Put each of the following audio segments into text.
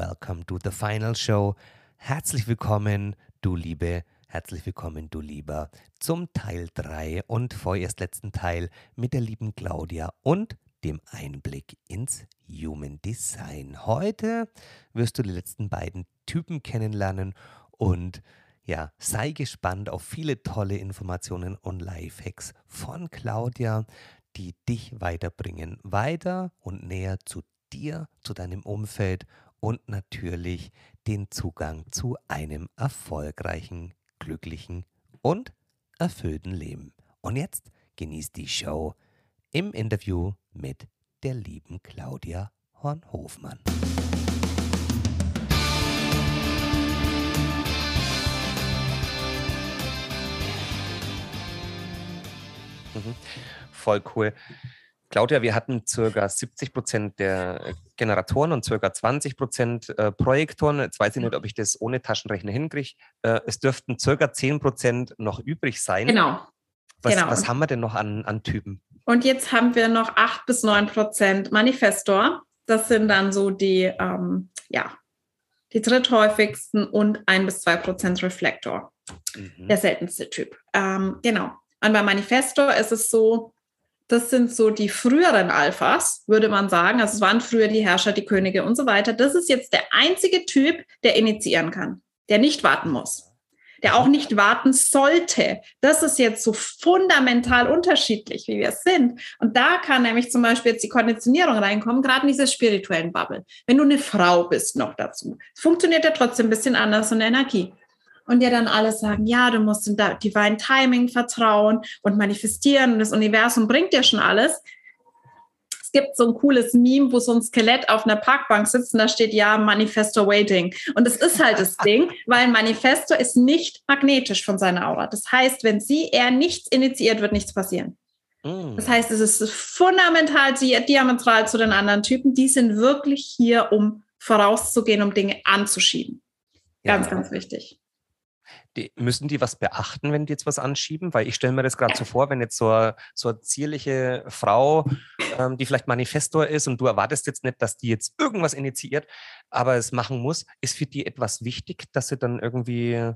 welcome to the final show. Herzlich willkommen, du Liebe, herzlich willkommen, du Lieber, zum Teil 3 und vorerst letzten Teil mit der lieben Claudia und dem Einblick ins Human Design. Heute wirst du die letzten beiden Typen kennenlernen und ja, sei gespannt auf viele tolle Informationen und Lifehacks von Claudia, die dich weiterbringen, weiter und näher zu dir, zu deinem Umfeld und natürlich den Zugang zu einem erfolgreichen, glücklichen und erfüllten Leben. Und jetzt genießt die Show im Interview mit der lieben Claudia Hornhofmann. Mhm. Voll cool. Claudia, wir hatten ca. 70 Prozent der Generatoren und ca. 20 Prozent äh, Projektoren. Jetzt weiß ich nicht, ob ich das ohne Taschenrechner hinkriege. Äh, es dürften ca. 10 Prozent noch übrig sein. Genau. Was, genau. was haben wir denn noch an, an Typen? Und jetzt haben wir noch 8 bis 9 Prozent Manifestor. Das sind dann so die, ähm, ja, die dritthäufigsten und 1 bis 2 Prozent Reflektor. Mhm. Der seltenste Typ. Ähm, genau. Und bei Manifestor ist es so, das sind so die früheren Alphas, würde man sagen. Also es waren früher die Herrscher, die Könige und so weiter. Das ist jetzt der einzige Typ, der initiieren kann, der nicht warten muss, der auch nicht warten sollte. Das ist jetzt so fundamental unterschiedlich, wie wir sind. Und da kann nämlich zum Beispiel jetzt die Konditionierung reinkommen, gerade in dieser spirituellen Bubble. Wenn du eine Frau bist noch dazu, funktioniert ja trotzdem ein bisschen anders und Energie und dir dann alle sagen, ja, du musst in Divine Timing vertrauen und manifestieren und das Universum bringt dir schon alles. Es gibt so ein cooles Meme, wo so ein Skelett auf einer Parkbank sitzt und da steht, ja, Manifesto waiting. Und das ist halt das Ding, weil ein Manifesto ist nicht magnetisch von seiner Aura. Das heißt, wenn sie eher nichts initiiert, wird nichts passieren. Mm. Das heißt, es ist fundamental diametral zu den anderen Typen. Die sind wirklich hier, um vorauszugehen, um Dinge anzuschieben. Ganz, ja. ganz wichtig. Die, müssen die was beachten, wenn die jetzt was anschieben? Weil ich stelle mir das gerade so vor, wenn jetzt so eine, so eine zierliche Frau, ähm, die vielleicht Manifestor ist und du erwartest jetzt nicht, dass die jetzt irgendwas initiiert, aber es machen muss, ist für die etwas wichtig, dass sie dann irgendwie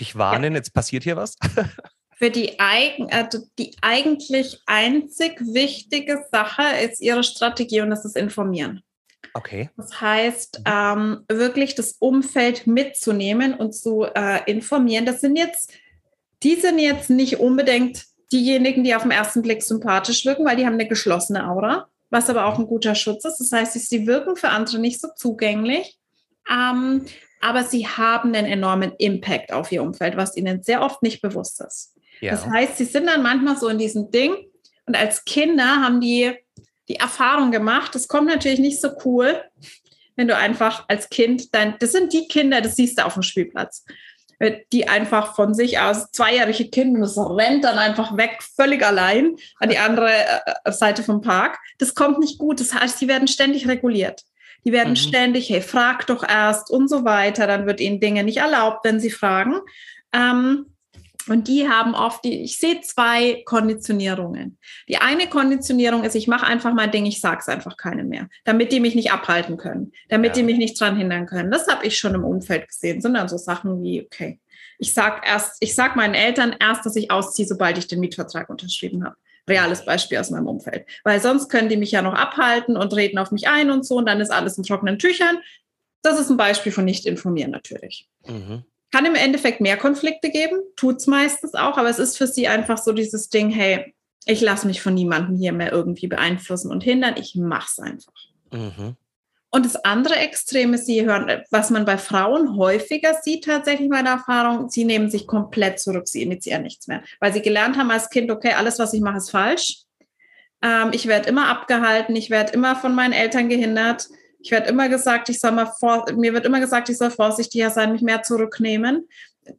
dich warnen, jetzt passiert hier was? Für die, eigen, also die eigentlich einzig wichtige Sache ist ihre Strategie und das ist Informieren. Okay. Das heißt, ähm, wirklich das Umfeld mitzunehmen und zu äh, informieren. Das sind jetzt, die sind jetzt nicht unbedingt diejenigen, die auf den ersten Blick sympathisch wirken, weil die haben eine geschlossene Aura, was aber auch ein guter Schutz ist. Das heißt, sie wirken für andere nicht so zugänglich, ähm, aber sie haben einen enormen Impact auf ihr Umfeld, was ihnen sehr oft nicht bewusst ist. Ja. Das heißt, sie sind dann manchmal so in diesem Ding und als Kinder haben die die Erfahrung gemacht. Es kommt natürlich nicht so cool, wenn du einfach als Kind dein, das sind die Kinder, das siehst du auf dem Spielplatz, äh, die einfach von sich aus zweijährige Kinder, das rennt dann einfach weg, völlig allein an die andere äh, Seite vom Park. Das kommt nicht gut. Das heißt, die werden ständig reguliert. Die werden mhm. ständig, hey, frag doch erst und so weiter. Dann wird ihnen Dinge nicht erlaubt, wenn sie fragen. Ähm, und die haben oft, die, ich sehe zwei Konditionierungen. Die eine Konditionierung ist, ich mache einfach mein Ding, ich sage es einfach keinem mehr, damit die mich nicht abhalten können, damit ja. die mich nicht dran hindern können. Das habe ich schon im Umfeld gesehen, sondern so Sachen wie, okay, ich sage erst, ich sage meinen Eltern erst, dass ich ausziehe, sobald ich den Mietvertrag unterschrieben habe. Reales Beispiel aus meinem Umfeld. Weil sonst können die mich ja noch abhalten und reden auf mich ein und so und dann ist alles in trockenen Tüchern. Das ist ein Beispiel von nicht informieren natürlich. Mhm. Kann im Endeffekt mehr Konflikte geben, tut es meistens auch, aber es ist für sie einfach so dieses Ding, hey, ich lasse mich von niemandem hier mehr irgendwie beeinflussen und hindern, ich mache es einfach. Mhm. Und das andere Extrem ist, Sie hören, was man bei Frauen häufiger sieht, tatsächlich meiner Erfahrung, sie nehmen sich komplett zurück, sie initiieren nichts mehr, weil sie gelernt haben als Kind, okay, alles, was ich mache, ist falsch. Ähm, ich werde immer abgehalten, ich werde immer von meinen Eltern gehindert. Ich werde immer gesagt, ich soll mal vor, mir wird immer gesagt, ich soll vorsichtiger sein, mich mehr zurücknehmen.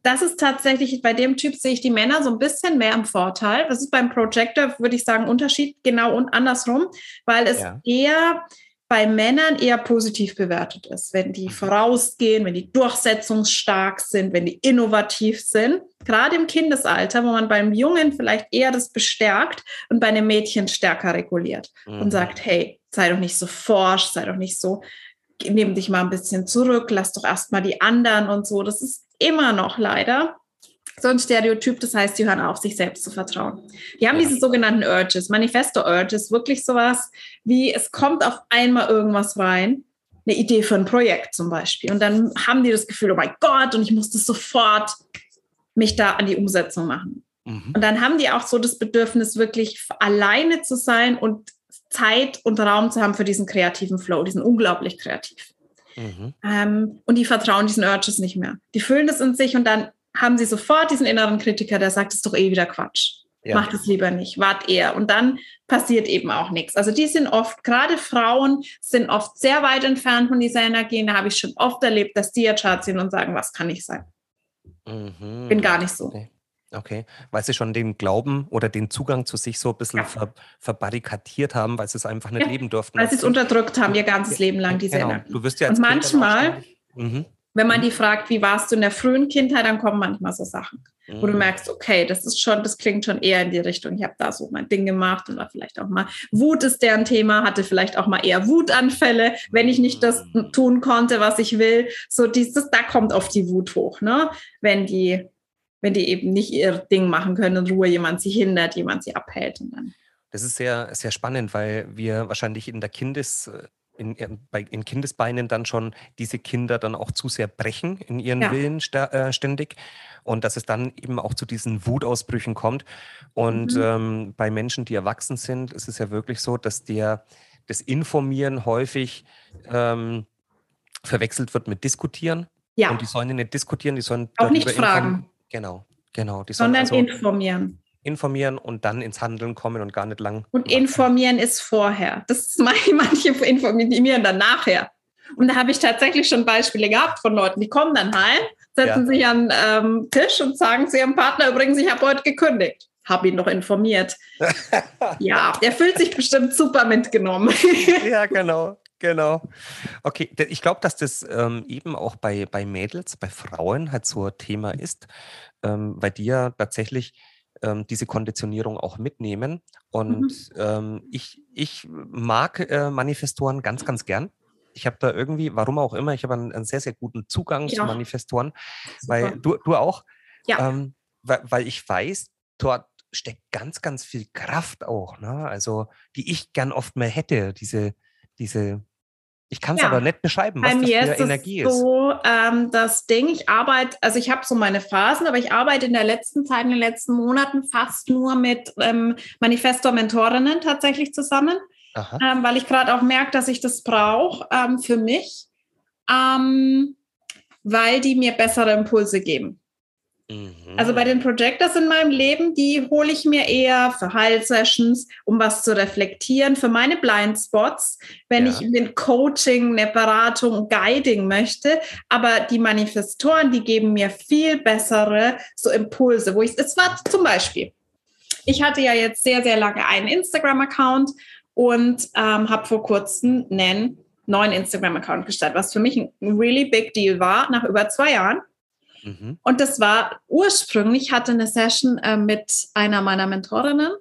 Das ist tatsächlich, bei dem Typ sehe ich die Männer so ein bisschen mehr im Vorteil. Das ist beim Projector, würde ich sagen, Unterschied genau und andersrum, weil es ja. eher bei Männern eher positiv bewertet ist, wenn die mhm. vorausgehen, wenn die durchsetzungsstark sind, wenn die innovativ sind. Gerade im Kindesalter, wo man beim Jungen vielleicht eher das bestärkt und bei einem Mädchen stärker reguliert mhm. und sagt, hey, sei doch nicht so forsch, sei doch nicht so. nimm dich mal ein bisschen zurück, lass doch erstmal die anderen und so. Das ist immer noch leider so ein Stereotyp, das heißt, die hören auf, sich selbst zu vertrauen. Die haben ja. diese sogenannten Urges, Manifesto-Urges, wirklich sowas wie, es kommt auf einmal irgendwas rein, eine Idee für ein Projekt zum Beispiel. Und dann haben die das Gefühl, oh mein Gott, und ich muss das sofort mich da an die Umsetzung machen. Mhm. Und dann haben die auch so das Bedürfnis, wirklich alleine zu sein und Zeit und Raum zu haben für diesen kreativen Flow, diesen unglaublich kreativ. Mhm. Ähm, und die vertrauen diesen Urges nicht mehr. Die fühlen das in sich und dann haben sie sofort diesen inneren Kritiker, der sagt, es ist doch eh wieder Quatsch. Ja. Macht es lieber nicht, wart eher. Und dann passiert eben auch nichts. Also die sind oft, gerade Frauen sind oft sehr weit entfernt von dieser Energie. Da habe ich schon oft erlebt, dass die jetzt sind und sagen, was kann ich sein? Mhm. Bin gar nicht so. Okay. Okay, weil sie schon den Glauben oder den Zugang zu sich so ein bisschen ja. ver, verbarrikadiert haben, weil sie es einfach nicht ja, leben durften. Weil sie es unterdrückt haben, ihr ganzes Leben lang, diese genau. Du wirst ja Und manchmal, mhm. Wenn man die fragt, wie warst du in der frühen Kindheit, dann kommen manchmal so Sachen, mhm. wo du mhm. merkst, okay, das ist schon, das klingt schon eher in die Richtung, ich habe da so mein Ding gemacht und war vielleicht auch mal, Wut ist deren Thema, hatte vielleicht auch mal eher Wutanfälle, wenn ich nicht das mhm. tun konnte, was ich will. So dieses, da kommt auf die Wut hoch, ne? Wenn die wenn die eben nicht ihr Ding machen können, in Ruhe jemand sie hindert, jemand sie abhält. Und dann. Das ist sehr, sehr spannend, weil wir wahrscheinlich in der Kindes, in, in Kindesbeinen dann schon diese Kinder dann auch zu sehr brechen in ihren ja. Willen äh, ständig und dass es dann eben auch zu diesen Wutausbrüchen kommt. Und mhm. ähm, bei Menschen, die erwachsen sind, ist es ja wirklich so, dass der, das Informieren häufig ähm, verwechselt wird mit Diskutieren. Ja. Und die sollen nicht diskutieren, die sollen auch nicht fragen. Genau, genau. Die Sondern also informieren. Informieren und dann ins Handeln kommen und gar nicht lang. Und informieren ist vorher. Das manche informieren dann nachher. Und da habe ich tatsächlich schon Beispiele gehabt von Leuten, die kommen dann heim, setzen ja. sich an den ähm, Tisch und sagen zu ihrem Partner, übrigens, ich habe heute gekündigt. Habe ihn noch informiert. ja, er fühlt sich bestimmt super mitgenommen. ja, genau. Genau. Okay, ich glaube, dass das ähm, eben auch bei, bei Mädels, bei Frauen halt so ein Thema ist, ähm, weil die ja tatsächlich ähm, diese Konditionierung auch mitnehmen. Und mhm. Ähm, ich, ich mag äh, Manifestoren ganz, ganz gern. Ich habe da irgendwie, warum auch immer, ich habe einen, einen, sehr, sehr guten Zugang ja. zu Manifestoren, Super. weil du, du auch, ja. Ähm, weil, weil ich weiß, dort steckt ganz, ganz viel Kraft auch, ne? also die ich gern oft mehr hätte, diese, diese ich kann es ja. aber nicht beschreiben, was Bei mir das für Energie ist. So ähm, das Ding, ich arbeite, also ich habe so meine Phasen, aber ich arbeite in der letzten Zeit, in den letzten Monaten fast nur mit ähm, Manifestor-Mentorinnen tatsächlich zusammen, ähm, weil ich gerade auch merke, dass ich das brauche ähm, für mich, ähm, weil die mir bessere Impulse geben. Also bei den Projectors in meinem Leben, die hole ich mir eher für Heilsessions, um was zu reflektieren, für meine Blindspots, wenn ja. ich ein Coaching, eine Beratung, Guiding möchte. Aber die Manifestoren, die geben mir viel bessere so Impulse, wo ich, es war zum Beispiel, ich hatte ja jetzt sehr, sehr lange einen Instagram-Account und ähm, habe vor kurzem einen neuen Instagram-Account gestartet, was für mich ein really big deal war, nach über zwei Jahren Mhm. Und das war ursprünglich, hatte eine Session äh, mit einer meiner Mentorinnen,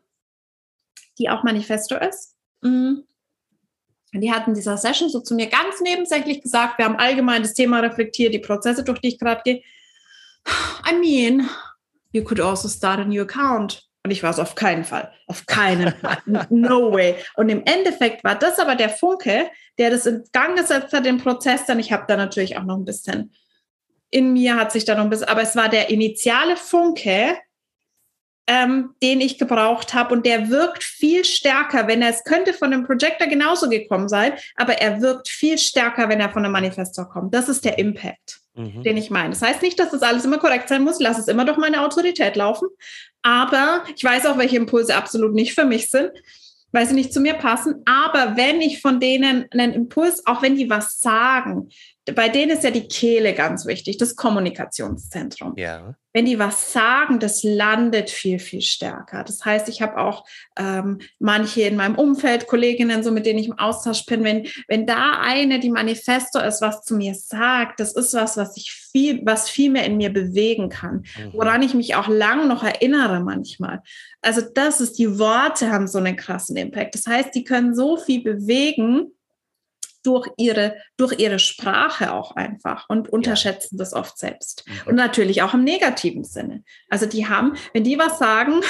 die auch Manifesto ist. Mhm. Die hatten dieser Session so zu mir ganz nebensächlich gesagt, wir haben allgemein das Thema reflektiert, die Prozesse, durch die ich gerade gehe. I mean, you could also start a new account. Und ich war es auf keinen Fall. Auf keinen Fall. No way. Und im Endeffekt war das aber der Funke, der das in Gang gesetzt hat, den Prozess. Dann ich habe da natürlich auch noch ein bisschen in mir hat sich da noch ein bisschen, aber es war der initiale Funke, ähm, den ich gebraucht habe und der wirkt viel stärker, wenn er, es könnte von einem Projector genauso gekommen sein, aber er wirkt viel stärker, wenn er von einem Manifestor kommt. Das ist der Impact, mhm. den ich meine. Das heißt nicht, dass das alles immer korrekt sein muss, lass es immer durch meine Autorität laufen, aber ich weiß auch, welche Impulse absolut nicht für mich sind weil sie nicht zu mir passen. Aber wenn ich von denen einen Impuls, auch wenn die was sagen, bei denen ist ja die Kehle ganz wichtig, das Kommunikationszentrum. Ja. Wenn die was sagen, das landet viel, viel stärker. Das heißt, ich habe auch ähm, manche in meinem Umfeld, Kolleginnen, so mit denen ich im Austausch bin, wenn, wenn da eine, die Manifesto ist, was zu mir sagt, das ist was, was ich viel, was viel mehr in mir bewegen kann, mhm. woran ich mich auch lang noch erinnere manchmal. Also das ist, die Worte haben so einen krassen Impact. Das heißt, die können so viel bewegen, durch ihre, durch ihre Sprache auch einfach und unterschätzen ja. das oft selbst. Mhm. Und natürlich auch im negativen Sinne. Also die haben, wenn die was sagen,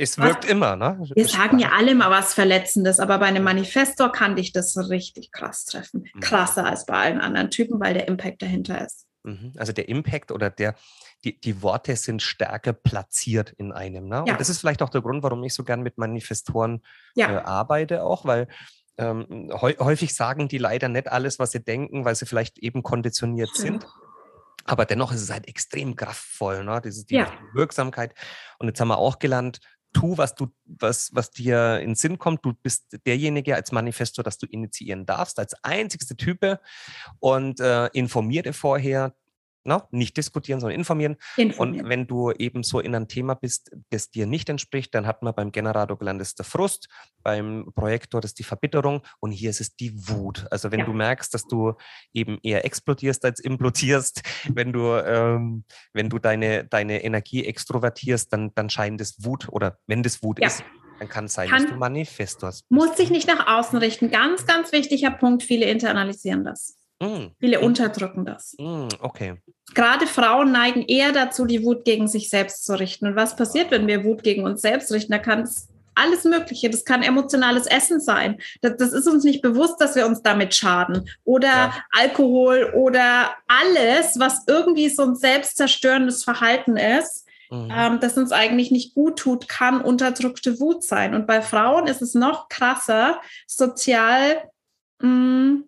es wirkt was, immer, ne? Wir sagen ja alle mal was Verletzendes, aber bei einem Manifestor kann dich das richtig krass treffen. Mhm. Krasser als bei allen anderen Typen, weil der Impact dahinter ist. Mhm. Also der Impact oder der, die, die Worte sind stärker platziert in einem. Ne? Ja. Und das ist vielleicht auch der Grund, warum ich so gern mit Manifestoren ja. äh, arbeite, auch, weil ähm, häufig sagen die leider nicht alles, was sie denken, weil sie vielleicht eben konditioniert ja. sind. Aber dennoch ist es halt extrem kraftvoll, ne? Diese, die ja. Wirksamkeit. Und jetzt haben wir auch gelernt, tu, was du, was, was dir in den Sinn kommt. Du bist derjenige als Manifestor, dass du initiieren darfst, als einzigste Type und äh, informiere vorher, Ne? Nicht diskutieren, sondern informieren. informieren. Und wenn du eben so in ein Thema bist, das dir nicht entspricht, dann hat man beim Generator gelernt, ist der Frust, beim Projektor das ist die Verbitterung und hier ist es die Wut. Also wenn ja. du merkst, dass du eben eher explodierst als implodierst, wenn du, ähm, wenn du deine, deine Energie extrovertierst, dann, dann scheint es Wut oder wenn das Wut ja. ist, dann kann es sein, kann, dass du Manifestors. Muss sich nicht nach außen richten. Ganz, ganz wichtiger Punkt. Viele internalisieren das. Mm. Viele mm. unterdrücken das. Mm, okay. Gerade Frauen neigen eher dazu, die Wut gegen sich selbst zu richten. Und was passiert, wenn wir Wut gegen uns selbst richten? Da kann es alles Mögliche. Das kann emotionales Essen sein. Das, das, ist uns nicht bewusst, dass wir uns damit schaden. Oder ja. Alkohol oder alles, was irgendwie so ein selbstzerstörendes Verhalten ist, mhm. ähm, das uns eigentlich nicht gut tut, kann unterdrückte Wut sein. Und bei Frauen ist es noch krasser, sozial mh, mm,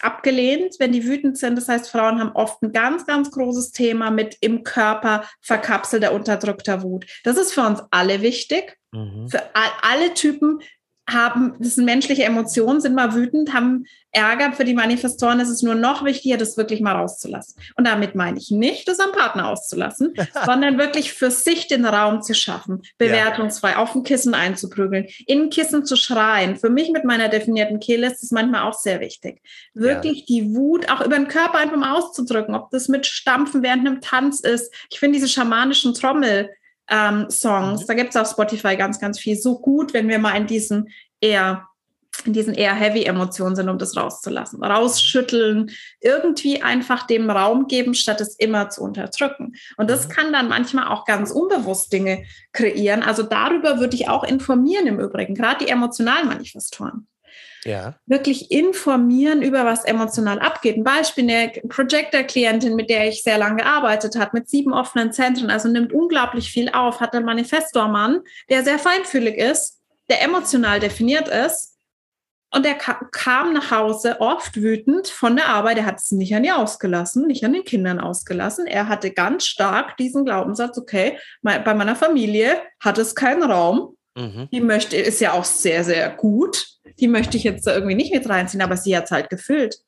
abgelehnt, wenn die wütend sind. Das heißt, Frauen haben oft ein ganz, ganz großes Thema mit im Körper verkapselter, unterdrückter Wut. Das ist für uns alle wichtig. Mhm. Für alle Typen haben, das sind menschliche Emotionen, sind mal wütend, haben Ärger. Für die Manifestoren ist es nur noch wichtiger, das wirklich mal rauszulassen. Und damit meine ich nicht, das am Partner auszulassen, sondern wirklich für sich den Raum zu schaffen, bewertungsfrei, auf ein Kissen einzuprügeln, in Kissen zu schreien. Für mich mit meiner definierten Kehle ist es manchmal auch sehr wichtig. Wirklich ja. die Wut auch über den Körper einfach mal auszudrücken, ob das mit Stampfen während einem Tanz ist. Ich finde diese schamanischen Trommel, ähm, Songs. Mhm. Da gibt es auf Spotify ganz, ganz viel. So gut, wenn wir mal in diesen eher in diesen eher heavy Emotionen sind, um das rauszulassen. Rausschütteln, irgendwie einfach dem Raum geben, statt es immer zu unterdrücken. Und das mhm. kann dann manchmal auch ganz unbewusst Dinge kreieren. Also darüber würde ich auch informieren im Übrigen, gerade die emotionalen Manifestoren ja. wirklich informieren über was emotional abgeht. Ein Beispiel, eine Projector-Klientin, mit der ich sehr lange gearbeitet habe, mit sieben offenen Zentren, also nimmt unglaublich viel auf, hat einen Manifestormann, der sehr feinfühlig ist, der emotional definiert ist. Und er kam nach Hause oft wütend von der Arbeit. Er hat es nicht an ihr ausgelassen, nicht an den Kindern ausgelassen. Er hatte ganz stark diesen Glaubenssatz, okay, bei meiner Familie hat es keinen Raum. Mhm. Die möchte, ist ja auch sehr, sehr gut die möchte ich jetzt irgendwie nicht mit reinziehen, aber sie hat es halt gefüllt.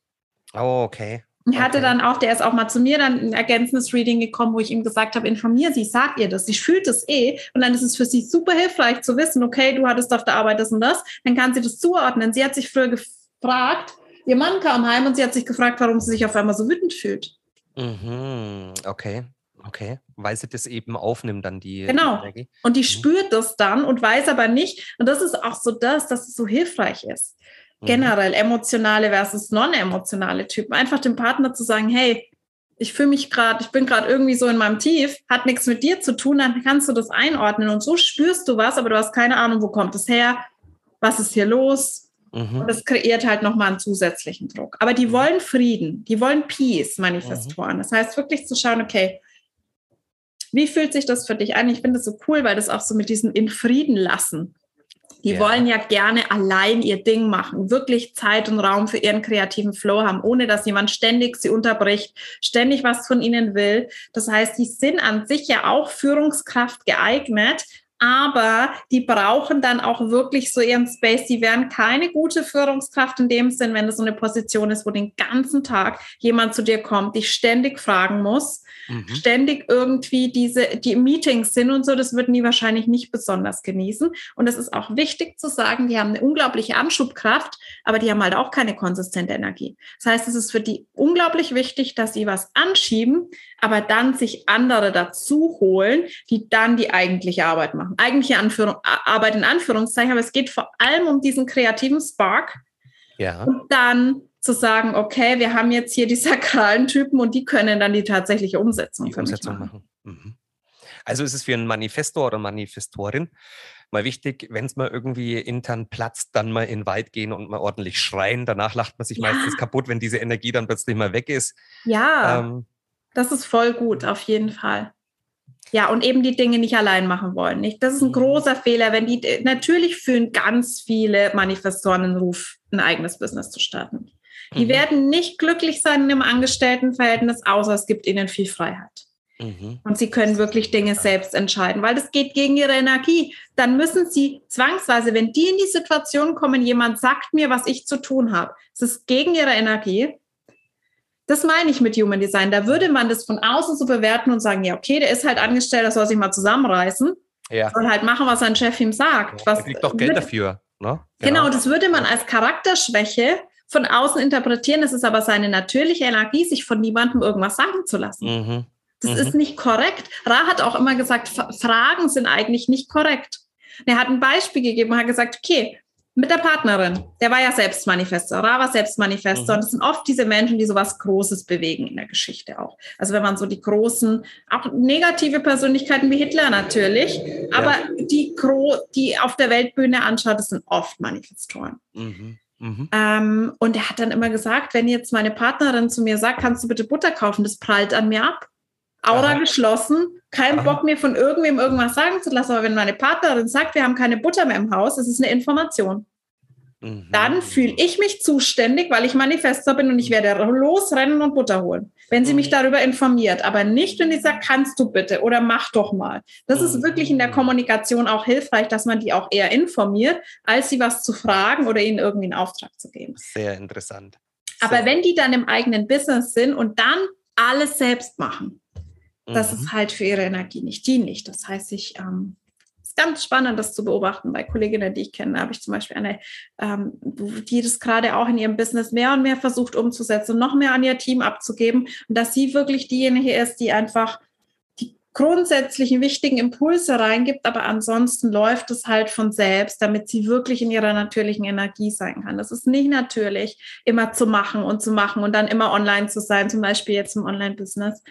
Oh, okay. Ich hatte okay. dann auch, der ist auch mal zu mir dann ein ergänzendes Reading gekommen, wo ich ihm gesagt habe, informier sie, sag ihr das, sie fühlt es eh und dann ist es für sie super hilfreich zu wissen, okay, du hattest auf der Arbeit das und das, dann kann sie das zuordnen. Sie hat sich früher gefragt, ihr Mann kam heim und sie hat sich gefragt, warum sie sich auf einmal so wütend fühlt. Mhm, okay. Okay, weil sie das eben aufnimmt, dann die Genau. Energie. Und die mhm. spürt das dann und weiß aber nicht. Und das ist auch so das, dass es so hilfreich ist. Mhm. Generell emotionale versus non-emotionale Typen. Einfach dem Partner zu sagen, hey, ich fühle mich gerade, ich bin gerade irgendwie so in meinem Tief, hat nichts mit dir zu tun, dann kannst du das einordnen und so spürst du was, aber du hast keine Ahnung, wo kommt es her, was ist hier los. Mhm. Und das kreiert halt nochmal einen zusätzlichen Druck. Aber die mhm. wollen Frieden, die wollen Peace, Manifestoren. Mhm. Das heißt wirklich zu schauen, okay, wie fühlt sich das für dich an? Ich finde das so cool, weil das auch so mit diesem in Frieden lassen. Die ja. wollen ja gerne allein ihr Ding machen, wirklich Zeit und Raum für ihren kreativen Flow haben, ohne dass jemand ständig sie unterbricht, ständig was von ihnen will. Das heißt, die sind an sich ja auch Führungskraft geeignet, aber die brauchen dann auch wirklich so ihren Space. Die werden keine gute Führungskraft in dem Sinn, wenn das so eine Position ist, wo den ganzen Tag jemand zu dir kommt, dich ständig fragen muss, mhm. ständig irgendwie diese, die Meetings sind und so, das würden die wahrscheinlich nicht besonders genießen. Und es ist auch wichtig zu sagen, die haben eine unglaubliche Anschubkraft, aber die haben halt auch keine konsistente Energie. Das heißt, es ist für die unglaublich wichtig, dass sie was anschieben, aber dann sich andere dazu holen, die dann die eigentliche Arbeit machen. Eigentliche Anführung, Arbeit in Anführungszeichen, aber es geht vor allem um diesen kreativen Spark. Ja. Und dann zu sagen, okay, wir haben jetzt hier die sakralen Typen und die können dann die tatsächliche Umsetzung, die Umsetzung machen. machen. Mhm. Also ist es für einen Manifestor oder Manifestorin mal wichtig, wenn es mal irgendwie intern platzt, dann mal in den Wald gehen und mal ordentlich schreien. Danach lacht man sich ja. meistens kaputt, wenn diese Energie dann plötzlich mal weg ist. Ja, ähm, das ist voll gut, auf jeden Fall. Ja, und eben die Dinge nicht allein machen wollen. Nicht? Das ist ein mhm. großer Fehler, wenn die, natürlich fühlen ganz viele Manifestoren den Ruf, ein eigenes Business zu starten. Die mhm. werden nicht glücklich sein in einem Angestelltenverhältnis, außer es gibt ihnen viel Freiheit. Mhm. Und sie können wirklich Dinge selbst entscheiden, weil das geht gegen ihre Energie. Dann müssen sie zwangsweise, wenn die in die Situation kommen, jemand sagt mir, was ich zu tun habe, es ist gegen ihre Energie, das meine ich mit Human Design. Da würde man das von außen so bewerten und sagen, ja, okay, der ist halt angestellt, das soll sich mal zusammenreißen. Ja. Soll halt machen, was sein Chef ihm sagt. Ja, er kriegt doch Geld dafür. Ne? Genau. genau, das würde man als Charakterschwäche von außen interpretieren. Das ist aber seine natürliche Energie, sich von niemandem irgendwas sagen zu lassen. Mhm. Das mhm. ist nicht korrekt. Ra hat auch immer gesagt, Fragen sind eigentlich nicht korrekt. Er hat ein Beispiel gegeben und hat gesagt, okay, mit der Partnerin. Der war ja Selbstmanifestor. Ra war Selbstmanifestor. Mhm. Und es sind oft diese Menschen, die sowas Großes bewegen in der Geschichte auch. Also wenn man so die großen, auch negative Persönlichkeiten wie Hitler natürlich, ja. aber die, die auf der Weltbühne anschaut, das sind oft Manifestoren. Mhm. Mhm. Ähm, und er hat dann immer gesagt, wenn jetzt meine Partnerin zu mir sagt, kannst du bitte Butter kaufen, das prallt an mir ab. Aura Aha. geschlossen, kein Aha. Bock mir von irgendwem irgendwas sagen zu lassen. Aber wenn meine Partnerin sagt, wir haben keine Butter mehr im Haus, das ist eine Information. Mhm. Dann fühle ich mich zuständig, weil ich Manifestor bin und ich werde losrennen und Butter holen, wenn sie mhm. mich darüber informiert. Aber nicht, wenn sie sagt, kannst du bitte oder mach doch mal. Das mhm. ist wirklich in der Kommunikation auch hilfreich, dass man die auch eher informiert, als sie was zu fragen oder ihnen irgendwie einen Auftrag zu geben. Sehr interessant. Aber wenn die dann im eigenen Business sind und dann alles selbst machen, das ist mhm. halt für ihre Energie nicht dienlich. Das heißt, ich ähm, ist ganz spannend, das zu beobachten. Bei Kolleginnen, die ich kenne, habe ich zum Beispiel eine, ähm, die das gerade auch in ihrem Business mehr und mehr versucht umzusetzen, noch mehr an ihr Team abzugeben und dass sie wirklich diejenige ist, die einfach die grundsätzlichen wichtigen Impulse reingibt, aber ansonsten läuft es halt von selbst, damit sie wirklich in ihrer natürlichen Energie sein kann. Das ist nicht natürlich, immer zu machen und zu machen und dann immer online zu sein, zum Beispiel jetzt im Online-Business.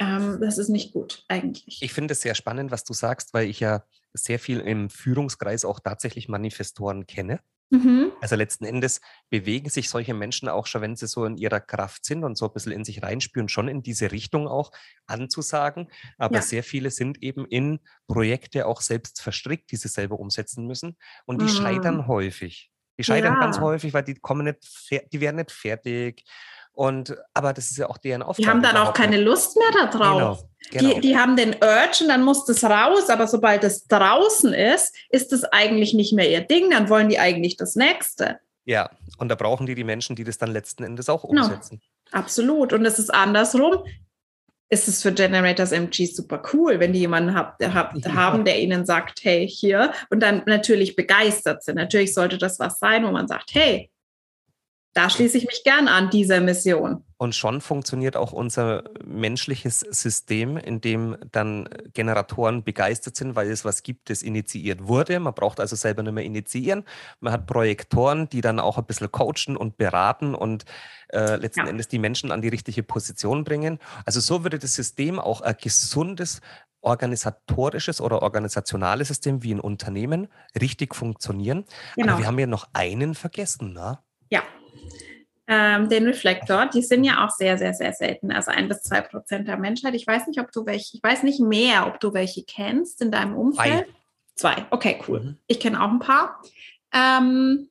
Ähm, das ist nicht gut eigentlich. Ich finde es sehr spannend, was du sagst, weil ich ja sehr viel im Führungskreis auch tatsächlich Manifestoren kenne. Mhm. Also letzten Endes bewegen sich solche Menschen auch schon, wenn sie so in ihrer Kraft sind und so ein bisschen in sich reinspüren, schon in diese Richtung auch anzusagen. Aber ja. sehr viele sind eben in Projekte auch selbst verstrickt, die sie selber umsetzen müssen. Und die mhm. scheitern häufig. Die scheitern ja. ganz häufig, weil die kommen nicht, die werden nicht fertig und, aber das ist ja auch deren Aufgabe. Die haben dann auch keine Lust mehr darauf. Genau, genau. Die, die haben den Urge und dann muss das raus, aber sobald es draußen ist, ist es eigentlich nicht mehr ihr Ding, dann wollen die eigentlich das Nächste. Ja, und da brauchen die die Menschen, die das dann letzten Endes auch genau. umsetzen. Genau. Absolut. Und es ist andersrum. Ist es für Generators MG super cool, wenn die jemanden hab, hab, ja. haben, der ihnen sagt, hey, hier, und dann natürlich begeistert sind. Natürlich sollte das was sein, wo man sagt, hey, da schließe ich mich gern an dieser Mission. Und schon funktioniert auch unser menschliches System, in dem dann Generatoren begeistert sind, weil es was gibt, das initiiert wurde. Man braucht also selber nicht mehr initiieren. Man hat Projektoren, die dann auch ein bisschen coachen und beraten und äh, letzten ja. Endes die Menschen an die richtige Position bringen. Also so würde das System auch ein gesundes organisatorisches oder organisationales System wie ein Unternehmen richtig funktionieren. Genau. Aber wir haben ja noch einen vergessen, ne? Ja, ähm, den Reflektor, die sind ja auch sehr, sehr, sehr selten. Also ein bis zwei Prozent der Menschheit. Ich weiß nicht, ob du welche, ich weiß nicht mehr, ob du welche kennst in deinem Umfeld. Zwei. Zwei. Okay, cool. Mhm. Ich kenne auch ein paar. Ähm,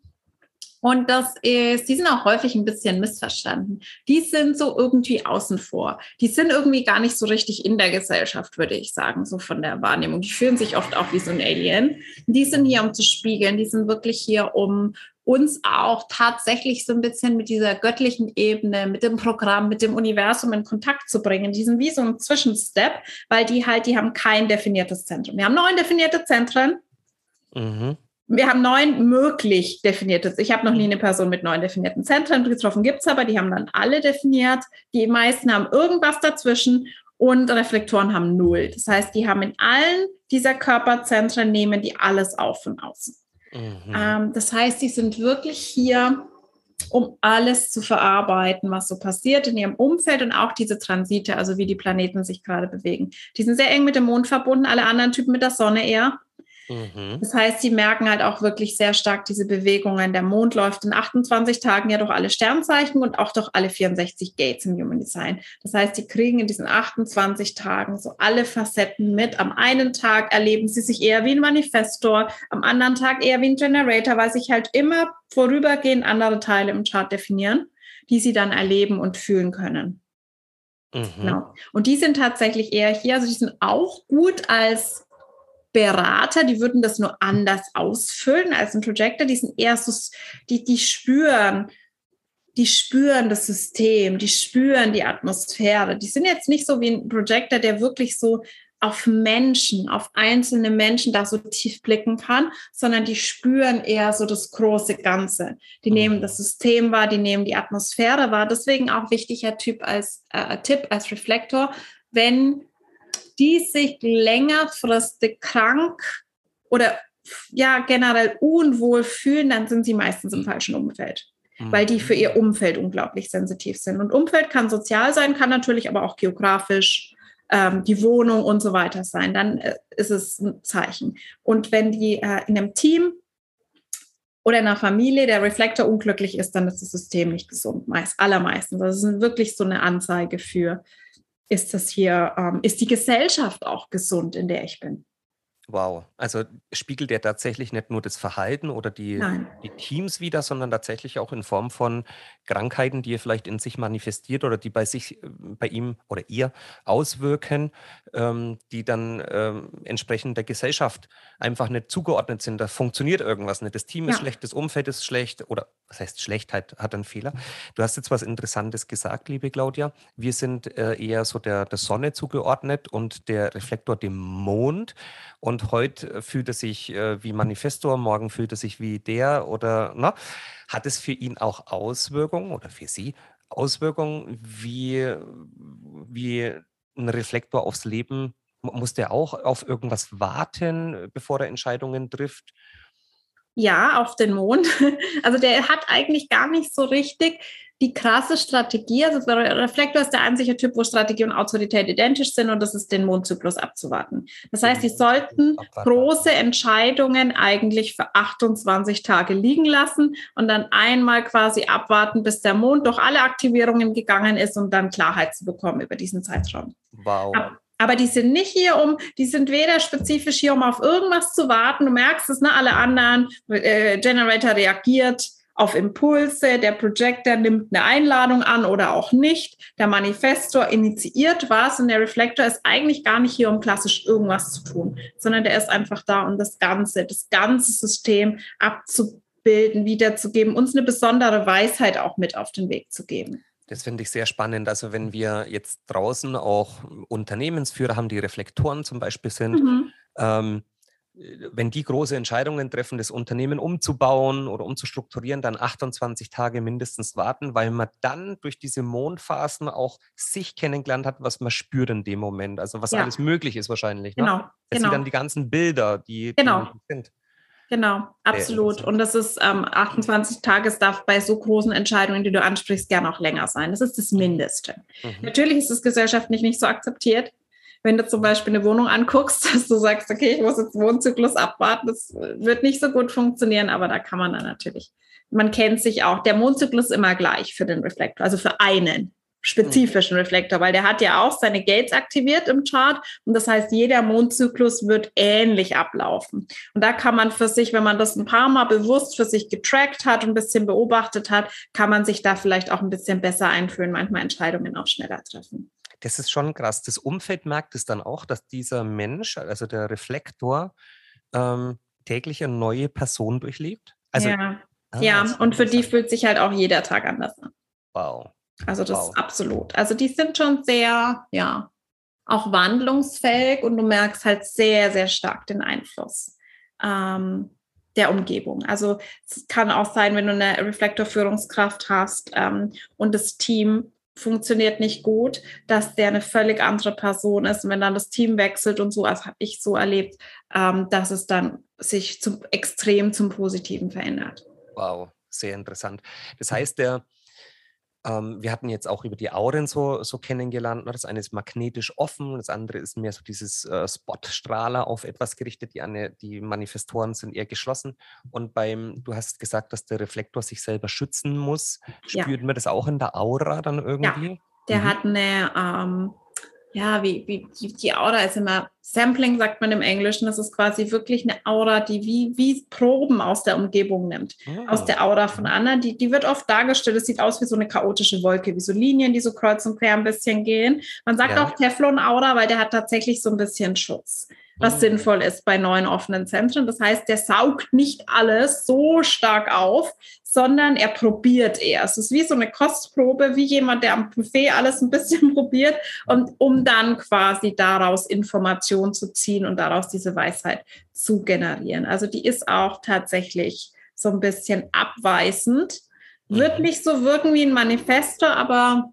und das ist, die sind auch häufig ein bisschen missverstanden. Die sind so irgendwie außen vor. Die sind irgendwie gar nicht so richtig in der Gesellschaft, würde ich sagen, so von der Wahrnehmung. Die fühlen sich oft auch wie so ein Alien. Die sind hier, um zu spiegeln. Die sind wirklich hier, um uns auch tatsächlich so ein bisschen mit dieser göttlichen Ebene, mit dem Programm, mit dem Universum in Kontakt zu bringen. Die sind wie so ein Zwischenstep, weil die halt, die haben kein definiertes Zentrum. Wir haben neun definierte Zentren. Mhm. Wir haben neun möglich definierte. Ich habe noch nie eine Person mit neun definierten Zentren getroffen, gibt es aber, die haben dann alle definiert. Die meisten haben irgendwas dazwischen und Reflektoren haben null. Das heißt, die haben in allen dieser Körperzentren, nehmen die alles auf von außen. Mhm. Ähm, das heißt, sie sind wirklich hier, um alles zu verarbeiten, was so passiert in ihrem Umfeld und auch diese Transite, also wie die Planeten sich gerade bewegen. Die sind sehr eng mit dem Mond verbunden, alle anderen Typen mit der Sonne eher. Mhm. Das heißt, sie merken halt auch wirklich sehr stark diese Bewegungen. Der Mond läuft in 28 Tagen ja durch alle Sternzeichen und auch durch alle 64 Gates im Human Design. Das heißt, sie kriegen in diesen 28 Tagen so alle Facetten mit. Am einen Tag erleben sie sich eher wie ein Manifestor, am anderen Tag eher wie ein Generator, weil sich halt immer vorübergehend andere Teile im Chart definieren, die sie dann erleben und fühlen können. Mhm. Genau. Und die sind tatsächlich eher hier, also die sind auch gut als Berater, die würden das nur anders ausfüllen als ein Projector. Die sind eher so, die, die spüren, die spüren das System, die spüren die Atmosphäre. Die sind jetzt nicht so wie ein Projector, der wirklich so auf Menschen, auf einzelne Menschen da so tief blicken kann, sondern die spüren eher so das große Ganze. Die mhm. nehmen das System wahr, die nehmen die Atmosphäre wahr. Deswegen auch wichtiger Typ als äh, Tipp als Reflektor, wenn die sich längerfristig krank oder ja generell unwohl fühlen, dann sind sie meistens im mhm. falschen Umfeld, mhm. weil die für ihr Umfeld unglaublich sensitiv sind. Und Umfeld kann sozial sein, kann natürlich aber auch geografisch, ähm, die Wohnung und so weiter sein. Dann äh, ist es ein Zeichen. Und wenn die äh, in einem Team oder in einer Familie der Reflektor unglücklich ist, dann ist das System nicht gesund, meist, allermeistens. Das ist wirklich so eine Anzeige für ist das hier, ähm, ist die Gesellschaft auch gesund, in der ich bin. Wow, also spiegelt er tatsächlich nicht nur das Verhalten oder die, die Teams wieder, sondern tatsächlich auch in Form von Krankheiten, die er vielleicht in sich manifestiert oder die bei sich, äh, bei ihm oder ihr auswirken, ähm, die dann ähm, entsprechend der Gesellschaft einfach nicht zugeordnet sind. Da funktioniert irgendwas nicht. Das Team ist schlecht, das Umfeld ist schlecht oder was heißt schlecht, hat, hat einen Fehler. Du hast jetzt was Interessantes gesagt, liebe Claudia. Wir sind äh, eher so der, der Sonne zugeordnet und der Reflektor dem Mond. Und heute äh, fühlt er sich äh, wie Manifestor, morgen fühlt er sich wie der oder na, hat es für ihn auch Auswirkungen oder für Sie Auswirkungen, wie, wie ein Reflektor aufs Leben? Muss der auch auf irgendwas warten, bevor er Entscheidungen trifft? Ja, auf den Mond. Also der hat eigentlich gar nicht so richtig die krasse Strategie. Also der Reflektor ist der einzige Typ, wo Strategie und Autorität identisch sind und das ist den Mondzyklus abzuwarten. Das heißt, sie sollten große Entscheidungen eigentlich für 28 Tage liegen lassen und dann einmal quasi abwarten, bis der Mond durch alle Aktivierungen gegangen ist, um dann Klarheit zu bekommen über diesen Zeitraum. Wow. Aber die sind nicht hier, um, die sind weder spezifisch hier, um auf irgendwas zu warten. Du merkst es, ne? Alle anderen, äh, Generator reagiert auf Impulse, der Projector nimmt eine Einladung an oder auch nicht. Der Manifestor initiiert was und der Reflektor ist eigentlich gar nicht hier, um klassisch irgendwas zu tun, sondern der ist einfach da, um das Ganze, das ganze System abzubilden, wiederzugeben, uns eine besondere Weisheit auch mit auf den Weg zu geben. Das finde ich sehr spannend. Also wenn wir jetzt draußen auch Unternehmensführer haben, die Reflektoren zum Beispiel sind, mhm. ähm, wenn die große Entscheidungen treffen, das Unternehmen umzubauen oder umzustrukturieren, dann 28 Tage mindestens warten, weil man dann durch diese Mondphasen auch sich kennengelernt hat, was man spürt in dem Moment. Also was ja. alles möglich ist wahrscheinlich. Ne? Genau. Das genau. sind dann die ganzen Bilder, die, genau. die sind. Genau, absolut. Und das ist ähm, 28 Tage, es darf bei so großen Entscheidungen, die du ansprichst, gerne auch länger sein. Das ist das Mindeste. Mhm. Natürlich ist es gesellschaftlich nicht so akzeptiert. Wenn du zum Beispiel eine Wohnung anguckst, dass du sagst, okay, ich muss jetzt Wohnzyklus abwarten, das wird nicht so gut funktionieren, aber da kann man dann natürlich, man kennt sich auch, der Mondzyklus ist immer gleich für den Reflektor, also für einen spezifischen Reflektor, weil der hat ja auch seine Gates aktiviert im Chart und das heißt, jeder Mondzyklus wird ähnlich ablaufen. Und da kann man für sich, wenn man das ein paar Mal bewusst für sich getrackt hat und ein bisschen beobachtet hat, kann man sich da vielleicht auch ein bisschen besser einführen, manchmal Entscheidungen auch schneller treffen. Das ist schon krass. Das Umfeld merkt es dann auch, dass dieser Mensch, also der Reflektor, ähm, täglich eine neue Person durchlebt. Also, ja, ah, ja. und für die fühlt sich halt auch jeder Tag anders an. Wow. Also das wow. ist absolut. Also die sind schon sehr, ja, auch wandlungsfähig und du merkst halt sehr, sehr stark den Einfluss ähm, der Umgebung. Also es kann auch sein, wenn du eine Reflektorführungskraft hast ähm, und das Team funktioniert nicht gut, dass der eine völlig andere Person ist. Und wenn dann das Team wechselt und so, als habe ich so erlebt, ähm, dass es dann sich zum extrem zum Positiven verändert. Wow, sehr interessant. Das heißt, der, ähm, wir hatten jetzt auch über die Auren so, so kennengelernt. Ne? Das eine ist magnetisch offen, das andere ist mehr so dieses äh, Spotstrahler auf etwas gerichtet. Die, eine, die Manifestoren sind eher geschlossen. Und beim, du hast gesagt, dass der Reflektor sich selber schützen muss. Spürt ja. man das auch in der Aura dann irgendwie? Ja, der mhm. hat eine ähm, ja, wie, wie die, die Aura ist immer, Sampling sagt man im Englischen, das ist quasi wirklich eine Aura, die wie, wie Proben aus der Umgebung nimmt, oh. aus der Aura von anderen. Die, die wird oft dargestellt, es sieht aus wie so eine chaotische Wolke, wie so Linien, die so kreuz und quer ein bisschen gehen. Man sagt ja. auch Teflon-Aura, weil der hat tatsächlich so ein bisschen Schutz was mhm. sinnvoll ist bei neuen offenen Zentren. Das heißt, der saugt nicht alles so stark auf, sondern er probiert eher. Es ist wie so eine Kostprobe, wie jemand, der am Buffet alles ein bisschen probiert und um dann quasi daraus Informationen zu ziehen und daraus diese Weisheit zu generieren. Also die ist auch tatsächlich so ein bisschen abweisend. Wird mhm. nicht so wirken wie ein Manifesto, aber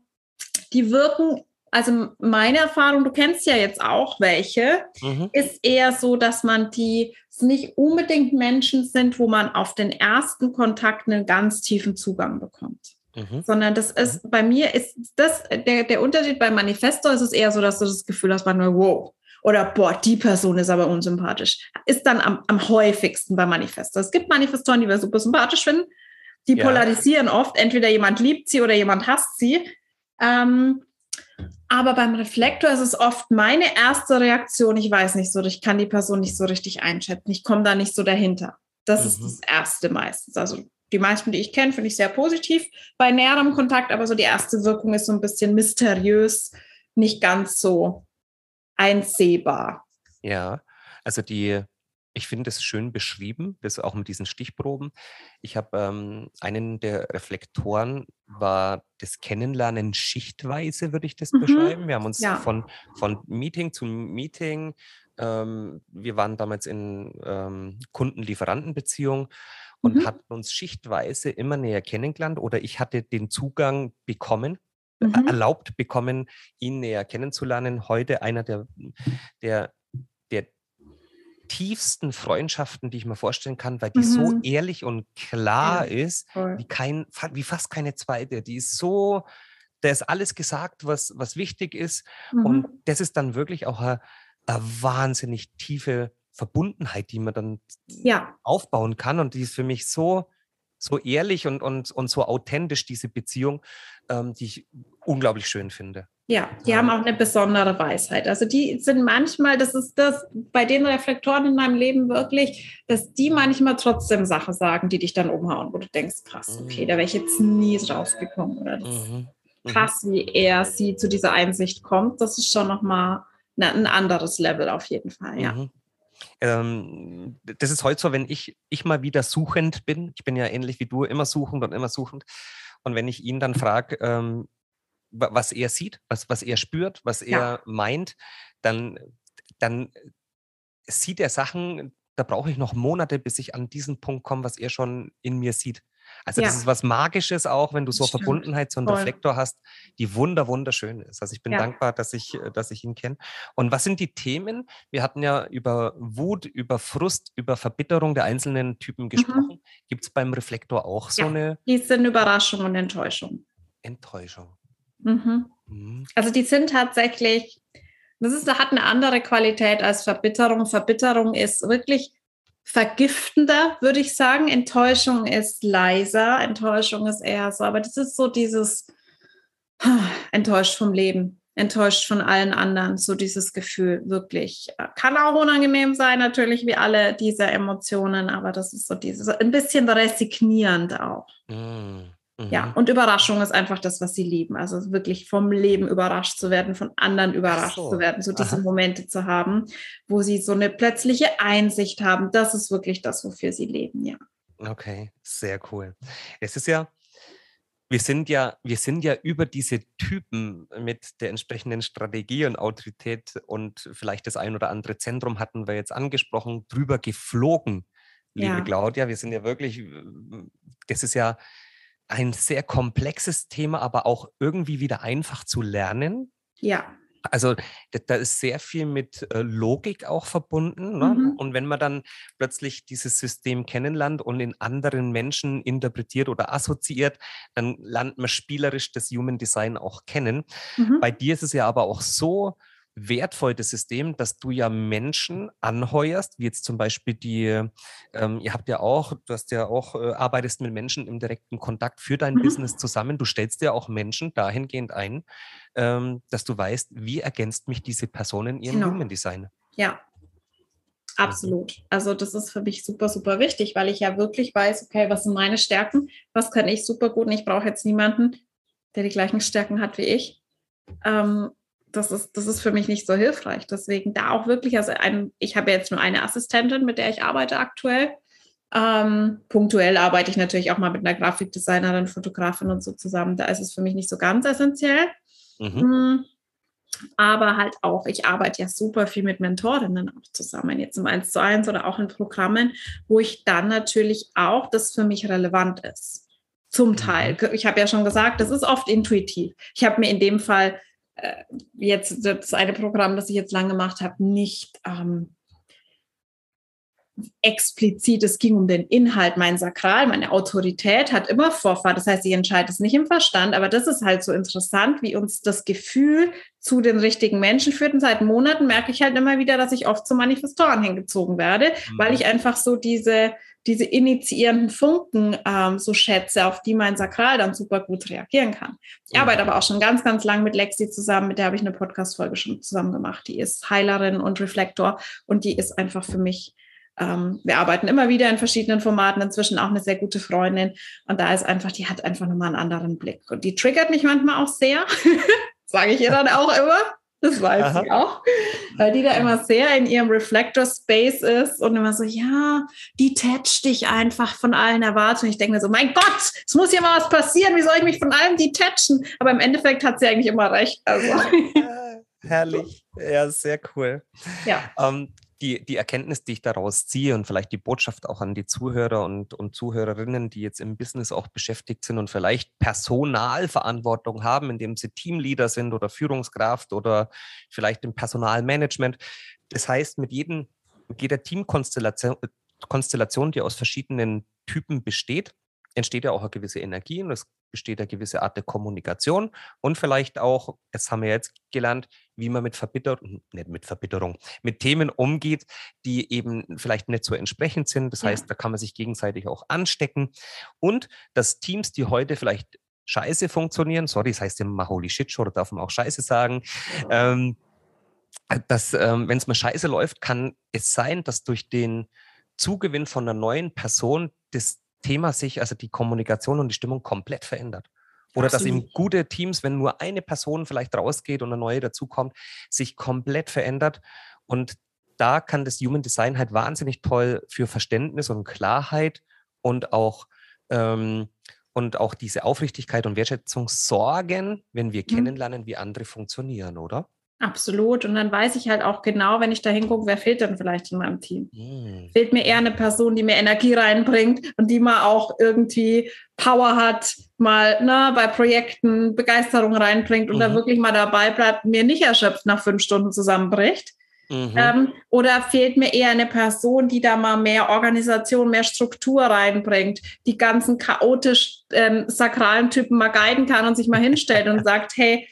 die wirken also meine Erfahrung, du kennst ja jetzt auch welche, mhm. ist eher so, dass man die nicht unbedingt Menschen sind, wo man auf den ersten Kontakt einen ganz tiefen Zugang bekommt. Mhm. Sondern das ist, mhm. bei mir ist das, der, der Unterschied bei Manifesto ist es eher so, dass du das Gefühl hast, man nur, wow, oder boah, die Person ist aber unsympathisch. Ist dann am, am häufigsten bei Manifesto. Es gibt Manifestoren, die wir super sympathisch finden. Die ja. polarisieren oft. Entweder jemand liebt sie oder jemand hasst sie. Ähm, aber beim Reflektor ist es oft meine erste Reaktion, ich weiß nicht so, ich kann die Person nicht so richtig einschätzen, ich komme da nicht so dahinter. Das mhm. ist das Erste meistens. Also die meisten, die ich kenne, finde ich sehr positiv bei näherem Kontakt, aber so die erste Wirkung ist so ein bisschen mysteriös, nicht ganz so einsehbar. Ja, also die, ich finde es schön beschrieben, das auch mit diesen Stichproben. Ich habe ähm, einen der Reflektoren war das Kennenlernen schichtweise, würde ich das mhm. beschreiben. Wir haben uns ja. von, von Meeting zu Meeting, ähm, wir waren damals in ähm, Kunden-Lieferanten-Beziehung und mhm. hatten uns schichtweise immer näher kennengelernt oder ich hatte den Zugang bekommen mhm. erlaubt bekommen, ihn näher kennenzulernen. Heute einer der, der tiefsten Freundschaften, die ich mir vorstellen kann, weil die mhm. so ehrlich und klar ja, ist, wie, kein, wie fast keine zweite. Die ist so, da ist alles gesagt, was, was wichtig ist. Mhm. Und das ist dann wirklich auch eine, eine wahnsinnig tiefe Verbundenheit, die man dann ja. aufbauen kann. Und die ist für mich so, so ehrlich und, und, und so authentisch, diese Beziehung, ähm, die ich unglaublich schön finde. Ja, die haben auch eine besondere Weisheit. Also die sind manchmal, das ist das bei den Reflektoren in meinem Leben wirklich, dass die manchmal trotzdem Sachen sagen, die dich dann umhauen, wo du denkst, krass, okay, da wäre ich jetzt nie drauf gekommen. Oder das mhm. mhm. krass, wie er sie zu dieser Einsicht kommt. Das ist schon nochmal ein anderes Level auf jeden Fall, ja. Mhm. Ähm, das ist heute so, wenn ich, ich mal wieder suchend bin, ich bin ja ähnlich wie du, immer suchend und immer suchend. Und wenn ich ihn dann frage, ähm, was er sieht, was, was er spürt, was er ja. meint, dann, dann sieht er Sachen, da brauche ich noch Monate, bis ich an diesen Punkt komme, was er schon in mir sieht. Also ja. das ist was Magisches auch, wenn du so Stimmt. Verbundenheit, so einen Voll. Reflektor hast, die wunder, wunderschön ist. Also ich bin ja. dankbar, dass ich, äh, dass ich ihn kenne. Und was sind die Themen? Wir hatten ja über Wut, über Frust, über Verbitterung der einzelnen Typen mhm. gesprochen. Mhm. Gibt es beim Reflektor auch so ja. eine? Die sind Überraschung und Enttäuschung. Enttäuschung. Mhm. Mhm. Also die sind tatsächlich, das ist, hat eine andere Qualität als Verbitterung. Verbitterung ist wirklich vergiftender, würde ich sagen. Enttäuschung ist leiser, Enttäuschung ist eher so, aber das ist so dieses enttäuscht vom Leben, enttäuscht von allen anderen, so dieses Gefühl wirklich. Kann auch unangenehm sein, natürlich, wie alle diese Emotionen, aber das ist so dieses, ein bisschen resignierend auch. Mm. Ja, mhm. und Überraschung ist einfach das, was sie lieben. Also wirklich vom Leben überrascht zu werden, von anderen überrascht so. zu werden, so diese Aha. Momente zu haben, wo sie so eine plötzliche Einsicht haben. Das ist wirklich das, wofür sie leben, ja. Okay, sehr cool. Es ist ja, wir sind ja, wir sind ja über diese Typen mit der entsprechenden Strategie und Autorität und vielleicht das ein oder andere Zentrum hatten wir jetzt angesprochen, drüber geflogen, liebe ja. Claudia. Wir sind ja wirklich, das ist ja ein sehr komplexes Thema, aber auch irgendwie wieder einfach zu lernen. Ja. Also da ist sehr viel mit äh, Logik auch verbunden. Ne? Mhm. Und wenn man dann plötzlich dieses System kennenlernt und in anderen Menschen interpretiert oder assoziiert, dann lernt man spielerisch das Human Design auch kennen. Mhm. Bei dir ist es ja aber auch so, wertvoll, das System, dass du ja Menschen anheuerst, wie jetzt zum Beispiel die, ähm, ihr habt ja auch, du hast ja auch, äh, arbeitest mit Menschen im direkten Kontakt für dein mhm. Business zusammen. Du stellst ja auch Menschen dahingehend ein, ähm, dass du weißt, wie ergänzt mich diese Person in ihrem genau. Human Design. Ja, mhm. Absolut. Also das ist für mich super, super wichtig, weil ich ja wirklich weiß, okay, was sind meine Stärken, was kann ich super gut und ich brauche jetzt niemanden, der die gleichen Stärken hat wie ich. Ähm, das ist, das ist für mich nicht so hilfreich. Deswegen da auch wirklich, also ein, ich habe jetzt nur eine Assistentin, mit der ich arbeite aktuell. Ähm, punktuell arbeite ich natürlich auch mal mit einer Grafikdesignerin, Fotografin und so zusammen. Da ist es für mich nicht so ganz essentiell. Mhm. Hm, aber halt auch, ich arbeite ja super viel mit Mentorinnen auch zusammen, jetzt im 1 zu 1 oder auch in Programmen, wo ich dann natürlich auch das für mich relevant ist. Zum Teil. Mhm. Ich habe ja schon gesagt, das ist oft intuitiv. Ich habe mir in dem Fall jetzt das eine Programm, das ich jetzt lang gemacht habe, nicht ähm, explizit, es ging um den Inhalt, mein Sakral, meine Autorität hat immer Vorfahrt. Das heißt, ich entscheide es nicht im Verstand, aber das ist halt so interessant, wie uns das Gefühl zu den richtigen Menschen führt. Und seit Monaten merke ich halt immer wieder, dass ich oft zu Manifestoren hingezogen werde, mhm. weil ich einfach so diese, diese initiierenden Funken ähm, so schätze, auf die mein Sakral dann super gut reagieren kann. Ich mhm. arbeite aber auch schon ganz, ganz lang mit Lexi zusammen, mit der habe ich eine Podcast-Folge schon zusammen gemacht. Die ist Heilerin und Reflektor und die ist einfach für mich ähm, wir arbeiten immer wieder in verschiedenen Formaten, inzwischen auch eine sehr gute Freundin. Und da ist einfach, die hat einfach nochmal einen anderen Blick. Und die triggert mich manchmal auch sehr. Sage ich ihr dann auch immer. Das weiß Aha. sie auch, weil die da immer sehr in ihrem Reflector-Space ist und immer so, ja, die tätscht dich einfach von allen Erwartungen. Ich denke mir so, mein Gott, es muss ja mal was passieren, wie soll ich mich von allem detatchen? Aber im Endeffekt hat sie eigentlich immer recht. Also. Herrlich, ja, sehr cool. Ja. Ähm, die, die Erkenntnis, die ich daraus ziehe und vielleicht die Botschaft auch an die Zuhörer und, und Zuhörerinnen, die jetzt im Business auch beschäftigt sind und vielleicht Personalverantwortung haben, indem sie Teamleader sind oder Führungskraft oder vielleicht im Personalmanagement. Das heißt, mit, jedem, mit jeder Teamkonstellation, Konstellation, die aus verschiedenen Typen besteht, entsteht ja auch eine gewisse Energie und es besteht eine gewisse Art der Kommunikation und vielleicht auch, das haben wir jetzt gelernt, wie man mit Verbitterung, nicht mit Verbitterung, mit Themen umgeht, die eben vielleicht nicht so entsprechend sind. Das ja. heißt, da kann man sich gegenseitig auch anstecken und dass Teams, die heute vielleicht scheiße funktionieren, sorry, das heißt immer Holy Shit Show, da darf man auch scheiße sagen, ähm, dass, ähm, wenn es mal scheiße läuft, kann es sein, dass durch den Zugewinn von einer neuen Person das Thema sich, also die Kommunikation und die Stimmung komplett verändert. Oder Absolut. dass eben gute Teams, wenn nur eine Person vielleicht rausgeht und eine neue dazukommt, sich komplett verändert. Und da kann das Human Design halt wahnsinnig toll für Verständnis und Klarheit und auch, ähm, und auch diese Aufrichtigkeit und Wertschätzung sorgen, wenn wir mhm. kennenlernen, wie andere funktionieren, oder? Absolut. Und dann weiß ich halt auch genau, wenn ich da hingucke, wer fehlt denn vielleicht in meinem Team. Mhm. Fehlt mir eher eine Person, die mir Energie reinbringt und die mal auch irgendwie Power hat, mal na, ne, bei Projekten Begeisterung reinbringt und mhm. da wirklich mal dabei bleibt, mir nicht erschöpft nach fünf Stunden zusammenbricht. Mhm. Ähm, oder fehlt mir eher eine Person, die da mal mehr Organisation, mehr Struktur reinbringt, die ganzen chaotisch ähm, sakralen Typen mal guiden kann und sich mal hinstellt und sagt, hey,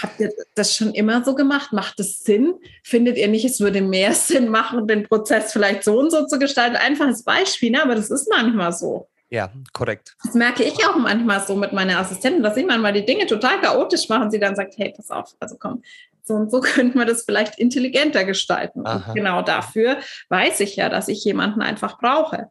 Habt ihr das schon immer so gemacht? Macht es Sinn? Findet ihr nicht, es würde mehr Sinn machen, den Prozess vielleicht so und so zu gestalten? Einfaches Beispiel, ne? aber das ist manchmal so. Ja, korrekt. Das merke ich auch manchmal so mit meiner Assistentin, dass ich manchmal die Dinge total chaotisch mache und sie dann sagt, hey, pass auf, also komm, so und so könnte man das vielleicht intelligenter gestalten. Und genau dafür weiß ich ja, dass ich jemanden einfach brauche.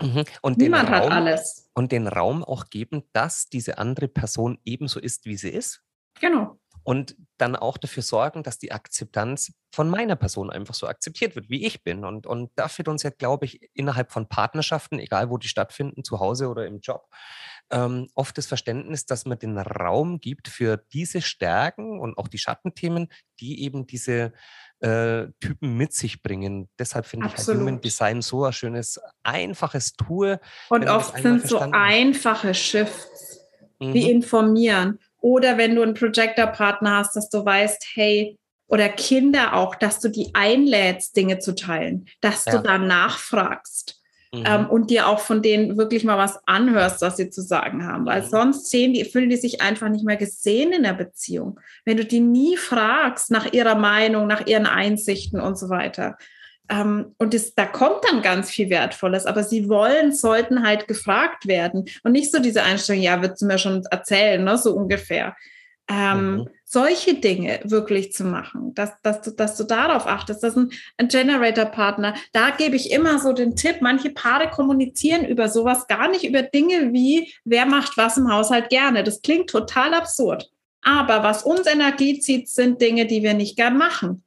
Mhm. Und Niemand Raum, hat alles. Und den Raum auch geben, dass diese andere Person ebenso ist, wie sie ist. Genau und dann auch dafür sorgen, dass die Akzeptanz von meiner Person einfach so akzeptiert wird, wie ich bin. Und, und da führt uns ja, glaube ich, innerhalb von Partnerschaften, egal wo die stattfinden, zu Hause oder im Job, ähm, oft das Verständnis, dass man den Raum gibt für diese Stärken und auch die Schattenthemen, die eben diese äh, Typen mit sich bringen. Deshalb finde ich halt Human Design so ein schönes, einfaches Tool. Und oft sind so einfache Shifts, mhm. wie informieren Oder wenn du einen Projector-Partner hast, dass du weißt, hey, oder Kinder auch, dass du die einlädst, Dinge zu teilen, dass ja. du da nachfragst. Mhm. Ähm, und dir auch von denen wirklich mal was anhörst, was sie zu sagen haben. Weil mhm. sonst sehen die, fühlen die sich einfach nicht mehr gesehen in der Beziehung. Wenn du die nie fragst nach ihrer Meinung, nach ihren Einsichten und so weiter. Ähm, und das, da kommt dann ganz viel Wertvolles, aber sie wollen, sollten halt gefragt werden und nicht so diese Einstellung, ja, wird sie mir schon erzählen, ne, so ungefähr. Ähm, mhm. Solche Dinge wirklich zu machen, dass, dass, du, dass du darauf achtest, das ist ein, ein Generator-Partner. Da gebe ich immer so den Tipp, manche Paare kommunizieren über sowas gar nicht, über Dinge wie, wer macht was im Haushalt gerne. Das klingt total absurd. Aber was uns Energie zieht, sind Dinge, die wir nicht gern machen.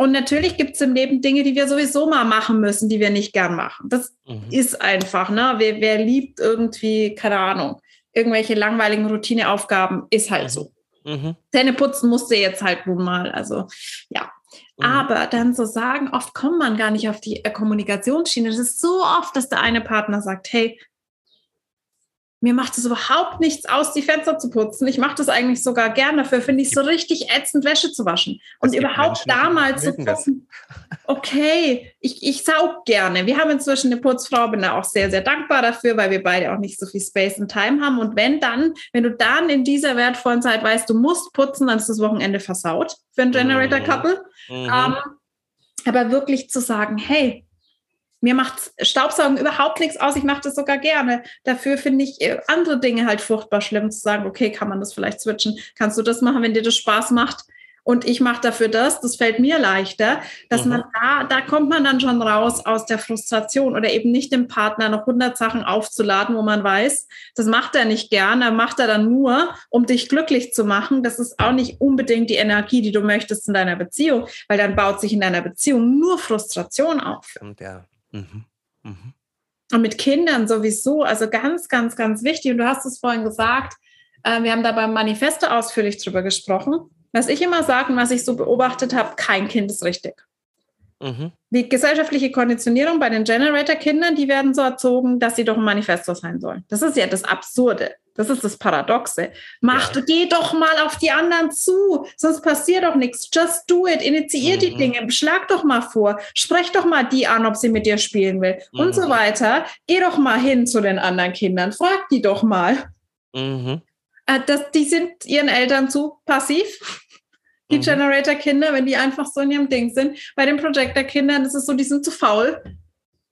Und natürlich gibt es im Leben Dinge, die wir sowieso mal machen müssen, die wir nicht gern machen. Das mhm. ist einfach, ne? Wer, wer liebt irgendwie, keine Ahnung, irgendwelche langweiligen Routineaufgaben, ist halt mhm. so. Mhm. Zähne putzen musste jetzt halt nun mal. Also ja. Mhm. Aber dann so sagen, oft kommt man gar nicht auf die äh, Kommunikationsschiene. Es ist so oft, dass der eine Partner sagt, hey, mir macht es überhaupt nichts aus, die Fenster zu putzen. Ich mache das eigentlich sogar gerne. Dafür finde ich es so richtig ätzend, Wäsche zu waschen. Und überhaupt damals zu gucken, okay, ich, ich saug gerne. Wir haben inzwischen eine Putzfrau, bin da auch sehr, sehr dankbar dafür, weil wir beide auch nicht so viel Space und Time haben. Und wenn dann, wenn du dann in dieser wertvollen Zeit weißt, du musst putzen, dann ist das Wochenende versaut für ein Generator-Couple. Mhm. Ähm, aber wirklich zu sagen, hey, mir macht Staubsaugen überhaupt nichts aus. Ich mache das sogar gerne. Dafür finde ich äh, andere Dinge halt furchtbar schlimm zu sagen, okay, kann man das vielleicht switchen? Kannst du das machen, wenn dir das Spaß macht? Und ich mache dafür das, das fällt mir leichter, dass mhm. man da, da kommt man dann schon raus aus der Frustration oder eben nicht dem Partner noch 100 Sachen aufzuladen, wo man weiß, das macht er nicht gern, er macht er dann nur, um dich glücklich zu machen. Das ist auch nicht unbedingt die Energie, die du möchtest in deiner Beziehung, weil dann baut sich in deiner Beziehung nur Frustration auf. Und ja. Mhm. Mhm. Und mit Kindern sowieso, also ganz, ganz, ganz wichtig. Und du hast es vorhin gesagt, äh, wir haben da beim Manifesto ausführlich drüber gesprochen. Was ich immer sage und was ich so beobachtet habe, kein Kind ist richtig. Mhm. Die gesellschaftliche Konditionierung bei den Generator-Kindern, die werden so erzogen, dass sie doch ein Manifesto sein sollen. Das ist ja das Absurde. Das ist das Paradoxe. Mach, ja. geh doch mal auf die anderen zu, sonst passiert doch nichts. Just do it. Initiier mhm. die Dinge. Schlag doch mal vor. Sprech doch mal die an, ob sie mit dir spielen will mhm. und so mhm. weiter. Geh doch mal hin zu den anderen Kindern. Frag die doch mal. Mhm. Äh, das, die sind ihren Eltern zu passiv. Die mhm. Generator-Kinder, wenn die einfach so in ihrem Ding sind. Bei den Projector-Kindern ist es so, die sind zu faul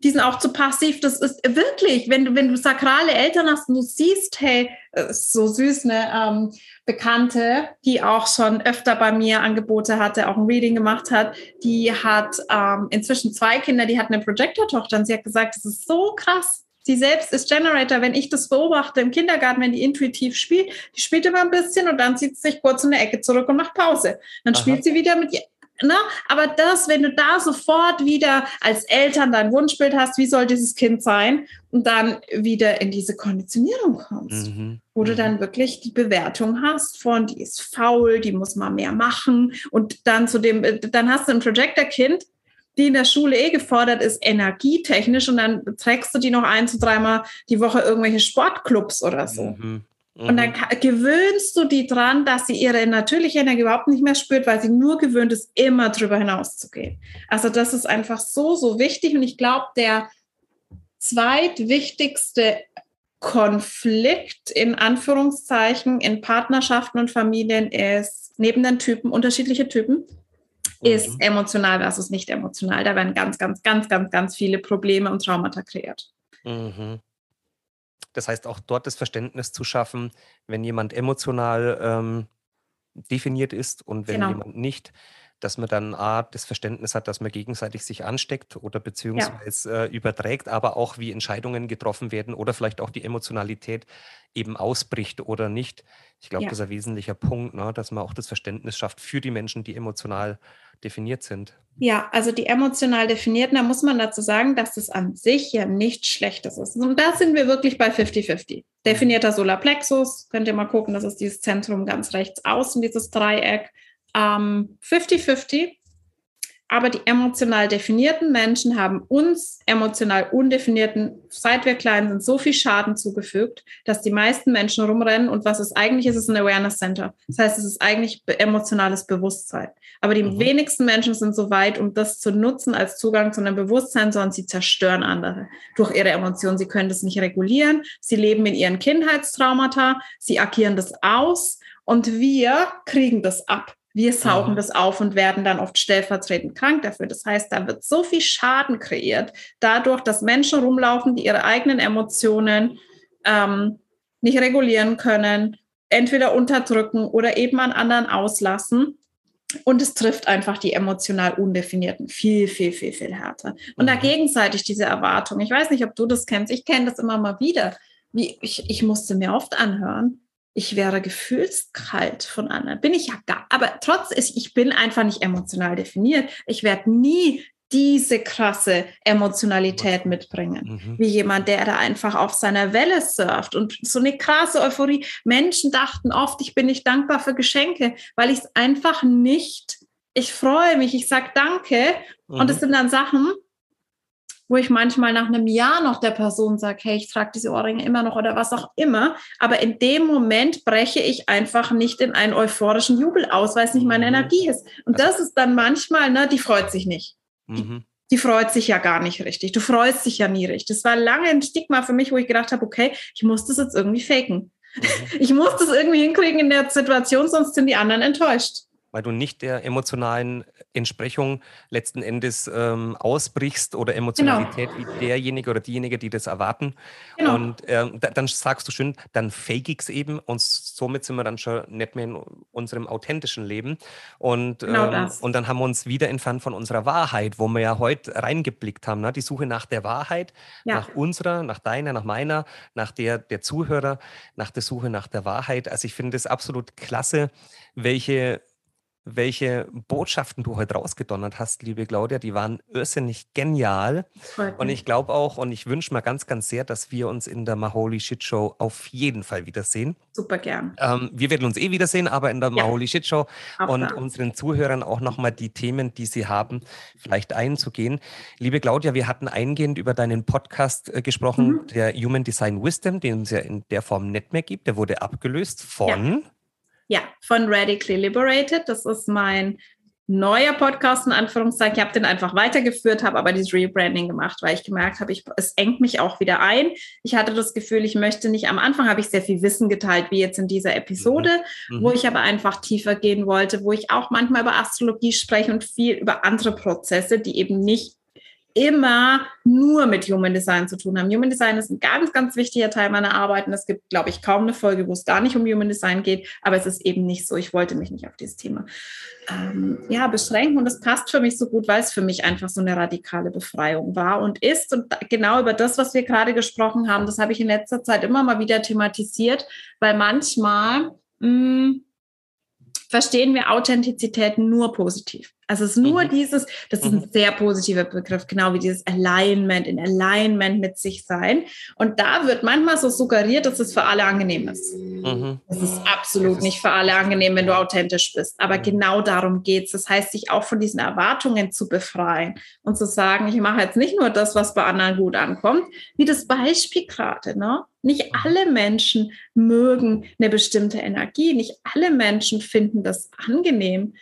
die sind auch zu passiv. Das ist wirklich, wenn du, wenn du sakrale Eltern hast und du siehst, hey, ist so süß, eine ähm, Bekannte, die auch schon öfter bei mir Angebote hatte, auch ein Reading gemacht hat, die hat ähm, inzwischen zwei Kinder, die hat eine Projector-Tochter und sie hat gesagt, das ist so krass. Sie selbst ist Generator. Wenn ich das beobachte im Kindergarten, wenn die intuitiv spielt, die spielt immer ein bisschen und dann zieht sie sich kurz in der Ecke zurück und macht Pause. Dann Aha. spielt sie wieder mit Ne? Aber das, wenn du da sofort wieder als Eltern dein Wunschbild hast, wie soll dieses Kind sein, und dann wieder in diese Konditionierung kommst, mhm. wo du mhm. dann wirklich die Bewertung hast von, die ist faul, die muss mal mehr machen. Und dann zu dem, dann hast du ein Projector-Kind, die in der Schule eh gefordert ist, energietechnisch, und dann trägst du die noch ein zu dreimal die Woche irgendwelche Sportclubs oder so. Mhm. Und dann mhm. gewöhnst du die dran, dass sie ihre natürliche Energie überhaupt nicht mehr spürt, weil sie nur gewöhnt ist, immer drüber hinaus zu gehen. Also das ist einfach so, so wichtig. Und ich glaube, der zweitwichtigste Konflikt in Anführungszeichen in Partnerschaften und Familien ist neben den Typen, unterschiedliche Typen, ist mhm. emotional versus nicht emotional. Da werden ganz, ganz, ganz, ganz, ganz viele Probleme und Traumata kreiert. Mhm. Das heißt, auch dort das Verständnis zu schaffen, wenn jemand emotional ähm, definiert ist und wenn genau. jemand nicht, dass man dann A, das Verständnis hat, dass man gegenseitig sich ansteckt oder beziehungsweise ja. äh, überträgt, aber auch wie Entscheidungen getroffen werden oder vielleicht auch die Emotionalität eben ausbricht oder nicht. Ich glaube, ja. das ist ein wesentlicher Punkt, ne, dass man auch das Verständnis schafft für die Menschen, die emotional definiert sind. Ja, also die emotional definierten, da muss man dazu sagen, dass das an sich ja nichts Schlechtes ist. Und da sind wir wirklich bei 50-50. Definierter Solarplexus, könnt ihr mal gucken, das ist dieses Zentrum ganz rechts außen, dieses Dreieck. 50-50. Ähm, aber die emotional definierten Menschen haben uns emotional undefinierten, seit wir klein sind, so viel Schaden zugefügt, dass die meisten Menschen rumrennen und was es eigentlich ist, ist ein Awareness Center. Das heißt, es ist eigentlich emotionales Bewusstsein. Aber die mhm. wenigsten Menschen sind so weit, um das zu nutzen als Zugang zu einem Bewusstsein, sondern sie zerstören andere durch ihre Emotionen. Sie können das nicht regulieren. Sie leben in ihren Kindheitstraumata. Sie agieren das aus und wir kriegen das ab. Wir saugen mhm. das auf und werden dann oft stellvertretend krank dafür. Das heißt, da wird so viel Schaden kreiert, dadurch, dass Menschen rumlaufen, die ihre eigenen Emotionen ähm, nicht regulieren können, entweder unterdrücken oder eben an anderen auslassen. Und es trifft einfach die emotional Undefinierten viel, viel, viel, viel härter. Und mhm. da gegenseitig diese Erwartung. Ich weiß nicht, ob du das kennst. Ich kenne das immer mal wieder. Wie, ich, ich musste mir oft anhören, ich wäre gefühlskalt von anderen. Bin ich ja gar, aber trotz ist, ich bin einfach nicht emotional definiert. Ich werde nie diese krasse Emotionalität mitbringen, mhm. wie jemand, der da einfach auf seiner Welle surft und so eine krasse Euphorie. Menschen dachten oft, ich bin nicht dankbar für Geschenke, weil ich es einfach nicht, ich freue mich, ich sage Danke mhm. und es sind dann Sachen, wo ich manchmal nach einem Jahr noch der Person sage, hey, ich trage diese Ohrringe immer noch oder was auch immer. Aber in dem Moment breche ich einfach nicht in einen euphorischen Jubel aus, weil es nicht meine mhm. Energie ist. Und das ist dann manchmal, ne, die freut sich nicht. Mhm. Die, die freut sich ja gar nicht richtig. Du freust dich ja nie richtig. Das war lange ein Stigma für mich, wo ich gedacht habe, okay, ich muss das jetzt irgendwie faken. Mhm. Ich muss das irgendwie hinkriegen in der Situation, sonst sind die anderen enttäuscht weil du nicht der emotionalen Entsprechung letzten Endes ähm, ausbrichst oder Emotionalität genau. wie derjenige oder diejenige, die das erwarten. Genau. Und ähm, da, dann sagst du schön, dann fake ich es eben und somit sind wir dann schon nicht mehr in unserem authentischen Leben. Und, genau ähm, und dann haben wir uns wieder entfernt von unserer Wahrheit, wo wir ja heute reingeblickt haben. Ne? Die Suche nach der Wahrheit, ja. nach unserer, nach deiner, nach meiner, nach der der Zuhörer, nach der Suche nach der Wahrheit. Also ich finde es absolut klasse, welche welche Botschaften du heute rausgedonnert hast, liebe Claudia. Die waren irrsinnig genial. Und ich glaube auch und ich wünsche mir ganz, ganz sehr, dass wir uns in der Maholi Shit Show auf jeden Fall wiedersehen. Super gern. Ähm, wir werden uns eh wiedersehen, aber in der ja. Maholi Shit Show auch und da. unseren Zuhörern auch nochmal die Themen, die sie haben, vielleicht einzugehen. Liebe Claudia, wir hatten eingehend über deinen Podcast äh, gesprochen, mhm. der Human Design Wisdom, den es ja in der Form nicht mehr gibt. Der wurde abgelöst von. Ja ja, von Radically Liberated. Das ist mein neuer Podcast in Anführungszeichen. Ich habe den einfach weitergeführt, habe aber dieses Rebranding gemacht, weil ich gemerkt habe, ich, es engt mich auch wieder ein. Ich hatte das Gefühl, ich möchte nicht, am Anfang habe ich sehr viel Wissen geteilt, wie jetzt in dieser Episode, mhm. wo ich aber einfach tiefer gehen wollte, wo ich auch manchmal über Astrologie spreche und viel über andere Prozesse, die eben nicht immer nur mit Human Design zu tun haben. Human Design ist ein ganz, ganz wichtiger Teil meiner Arbeit und es gibt, glaube ich, kaum eine Folge, wo es gar nicht um Human Design geht, aber es ist eben nicht so. Ich wollte mich nicht auf dieses Thema ähm, ja, beschränken und es passt für mich so gut, weil es für mich einfach so eine radikale Befreiung war und ist. Und genau über das, was wir gerade gesprochen haben, das habe ich in letzter Zeit immer mal wieder thematisiert, weil manchmal mh, mm, verstehen wir Authentizität nur positiv. Also es ist nur mhm. dieses, das ist ein mhm. sehr positiver Begriff, genau wie dieses Alignment, in Alignment mit sich sein. Und da wird manchmal so suggeriert, dass es für alle angenehm ist. Mhm. Es ist absolut ist nicht für alle angenehm, wenn du authentisch bist. Aber mhm. genau darum geht's. Das heißt, sich auch von diesen Erwartungen zu befreien und zu sagen, ich mache jetzt nicht nur das, was bei anderen gut ankommt, wie das Beispiel gerade, ne? Nicht mhm. alle Menschen mögen eine bestimmte Energie. Nicht alle Menschen finden das angenehm.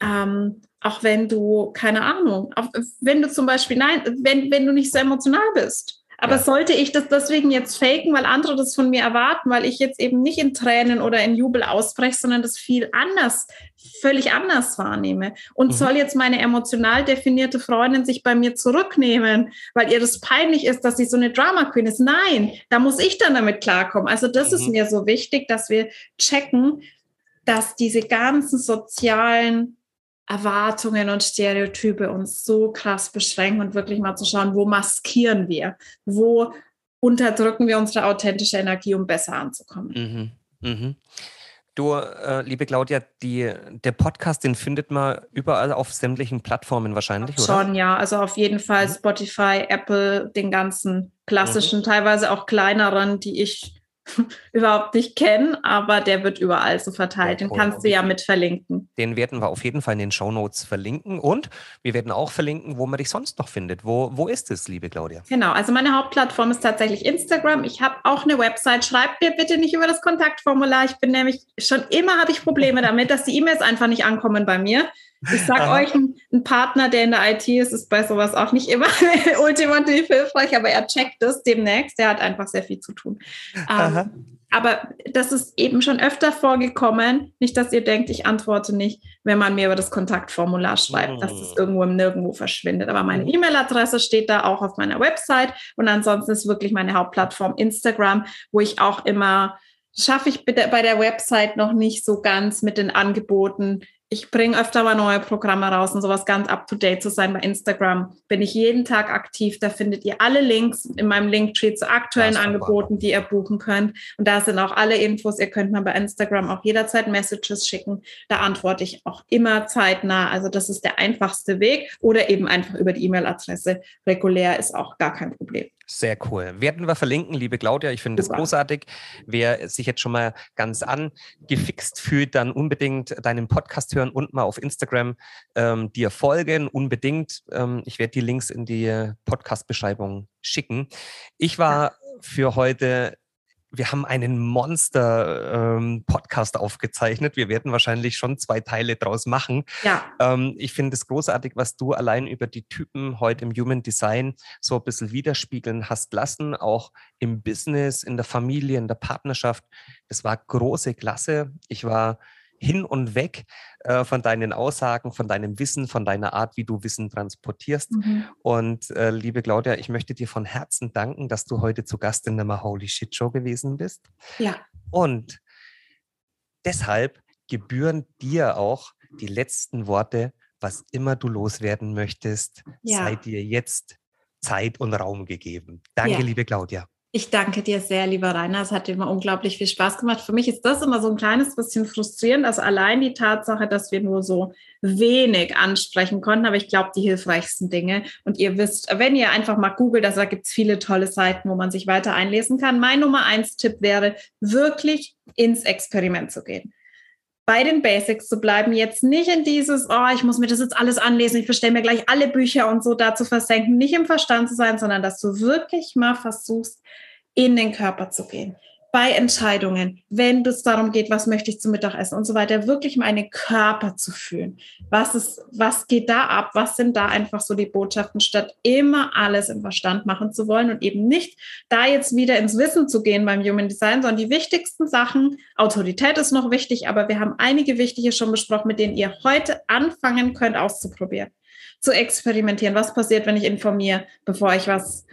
Ähm, auch wenn du, keine Ahnung, auch wenn du zum Beispiel, nein, wenn, wenn du nicht so emotional bist. Aber ja. sollte ich das deswegen jetzt faken, weil andere das von mir erwarten, weil ich jetzt eben nicht in Tränen oder in Jubel ausbreche, sondern das viel anders, völlig anders wahrnehme? Und mhm. soll jetzt meine emotional definierte Freundin sich bei mir zurücknehmen, weil ihr das peinlich ist, dass sie so eine Drama Queen ist? Nein, da muss ich dann damit klarkommen. Also das mhm. ist mir so wichtig, dass wir checken, dass diese ganzen sozialen Erwartungen und Stereotype uns so krass beschränken und wirklich mal zu schauen, wo maskieren wir, wo unterdrücken wir unsere authentische Energie, um besser anzukommen. Mhm, mhm. Du, äh, liebe Claudia, die, der Podcast, den findet man überall auf sämtlichen Plattformen wahrscheinlich, oder? Schon, ja. Also auf jeden Fall mhm. Spotify, Apple, den ganzen klassischen, mhm. teilweise auch kleineren, die ich überhaupt nicht kennen, aber der wird überall so verteilt. Den kannst du ja mit verlinken. Den werden wir auf jeden Fall in den Show Notes verlinken und wir werden auch verlinken, wo man dich sonst noch findet. Wo, wo ist es, liebe Claudia? Genau, also meine Hauptplattform ist tatsächlich Instagram. Ich habe auch eine Website. Schreibt mir bitte nicht über das Kontaktformular. Ich bin nämlich schon immer habe ich Probleme damit, dass die E-Mails einfach nicht ankommen bei mir. Ich sage euch, ein, ein, Partner, der in der IT ist, ist bei sowas auch nicht immer ultimativ hilfreich, aber er checkt es demnächst. Der hat einfach sehr viel zu tun. Ähm, aber das ist eben schon öfter vorgekommen. Nicht, dass ihr denkt, ich antworte nicht, wenn man mir über das Kontaktformular schreibt, dass es mm. irgendwo im Nirgendwo verschwindet. Aber meine mm. E-Mail-Adresse steht da auch auf meiner Website. Und ansonsten ist wirklich meine Hauptplattform Instagram, wo ich auch immer schaffe ich bei der Website noch nicht so ganz mit den Angeboten ich bringe öfter mal neue Programme raus und sowas ganz up-to-date zu sein. Bei Instagram bin ich jeden Tag aktiv. Da findet ihr alle Links in meinem Linktree zu aktuellen Angeboten, die ihr buchen könnt. Und da sind auch alle Infos. Ihr könnt mir bei Instagram auch jederzeit Messages schicken. Da antworte ich auch immer zeitnah. Also das ist der einfachste Weg. Oder eben einfach über die E-Mail-Adresse. Regulär ist auch gar kein Problem. Sehr cool. Werden wir verlinken, liebe Claudia. Ich finde es großartig. Wer sich jetzt schon mal ganz angefixt fühlt, dann unbedingt deinen Podcast hören und mal auf Instagram ähm, dir folgen. Unbedingt. Ähm, ich werde die Links in die Podcast-Beschreibung schicken. Ich war für heute wir haben einen Monster-Podcast ähm, aufgezeichnet. Wir werden wahrscheinlich schon zwei Teile draus machen. Ja. Ähm, ich finde es großartig, was du allein über die Typen heute im Human Design so ein bisschen widerspiegeln hast lassen, auch im Business, in der Familie, in der Partnerschaft. Das war große Klasse. Ich war hin und weg äh, von deinen Aussagen, von deinem Wissen, von deiner Art, wie du Wissen transportierst. Mhm. Und äh, liebe Claudia, ich möchte dir von Herzen danken, dass du heute zu Gast in der My Holy Shit Show gewesen bist. Ja. Und deshalb gebühren dir auch die letzten Worte, was immer du loswerden möchtest, ja. sei dir jetzt Zeit und Raum gegeben. Danke, ja. liebe Claudia. Ich danke dir sehr, lieber Rainer. Es hat immer unglaublich viel Spaß gemacht. Für mich ist das immer so ein kleines bisschen frustrierend, also allein die Tatsache, dass wir nur so wenig ansprechen konnten, aber ich glaube, die hilfreichsten Dinge. Und ihr wisst, wenn ihr einfach mal googelt, also da gibt es viele tolle Seiten, wo man sich weiter einlesen kann. Mein Nummer eins Tipp wäre, wirklich ins Experiment zu gehen bei den Basics zu bleiben, jetzt nicht in dieses, oh, ich muss mir das jetzt alles anlesen, ich bestelle mir gleich alle Bücher und so da zu versenken, nicht im Verstand zu sein, sondern dass du wirklich mal versuchst, in den Körper zu gehen bei Entscheidungen, wenn es darum geht, was möchte ich zum Mittagessen und so weiter, wirklich meinen Körper zu fühlen. Was ist, was geht da ab? Was sind da einfach so die Botschaften, statt immer alles im Verstand machen zu wollen und eben nicht da jetzt wieder ins Wissen zu gehen beim Human Design, sondern die wichtigsten Sachen, Autorität ist noch wichtig, aber wir haben einige wichtige schon besprochen, mit denen ihr heute anfangen könnt auszuprobieren, zu experimentieren. Was passiert, wenn ich informiere, bevor ich was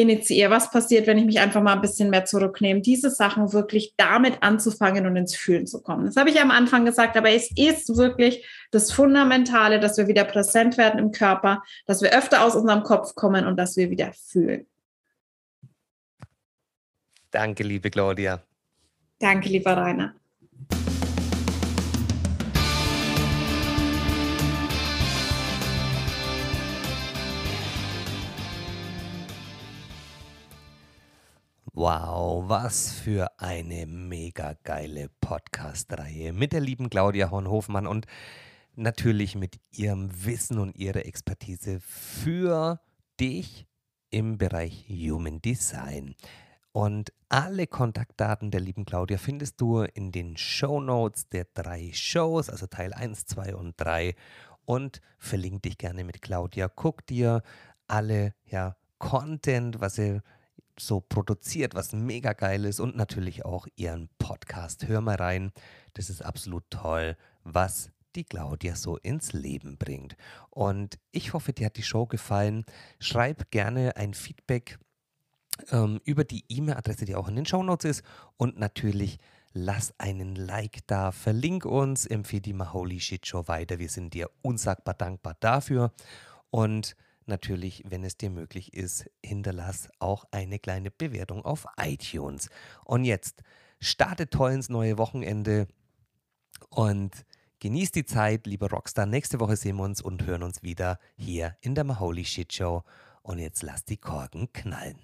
initiiere, was passiert, wenn ich mich einfach mal ein bisschen mehr zurücknehme, diese Sachen wirklich damit anzufangen und ins Fühlen zu kommen. Das habe ich am Anfang gesagt, aber es ist wirklich das Fundamentale, dass wir wieder präsent werden im Körper, dass wir öfter aus unserem Kopf kommen und dass wir wieder fühlen. Danke, liebe Claudia. Danke, lieber Rainer. Wow, was für eine mega geile Podcast-Reihe mit der lieben Claudia Hornhofmann und natürlich mit ihrem Wissen und ihrer Expertise für dich im Bereich Human Design. Und alle Kontaktdaten der lieben Claudia findest du in den Show Notes der drei Shows, also Teil 1, 2 und 3. Und verlink dich gerne mit Claudia. Guck dir alle ja, Content, was sie so produziert, was mega geil ist und natürlich auch ihren Podcast. Hör mal rein, das ist absolut toll, was die Claudia so ins Leben bringt. Und ich hoffe, dir hat die Show gefallen. Schreib gerne ein Feedback ähm, über die E-Mail-Adresse, die auch in den Show Notes ist. Und natürlich lass einen Like da, verlink uns, empfehle die Maholi Shit Show weiter. Wir sind dir unsagbar dankbar dafür. Und natürlich, wenn es dir möglich ist, hinterlass auch eine kleine Bewertung auf iTunes. Und jetzt starte toll ins neue Wochenende und genieß die Zeit, lieber Rockstar. Nächste Woche sehen wir uns und hören uns wieder hier in der Maholi Shit Show. Und jetzt lass die Korken knallen.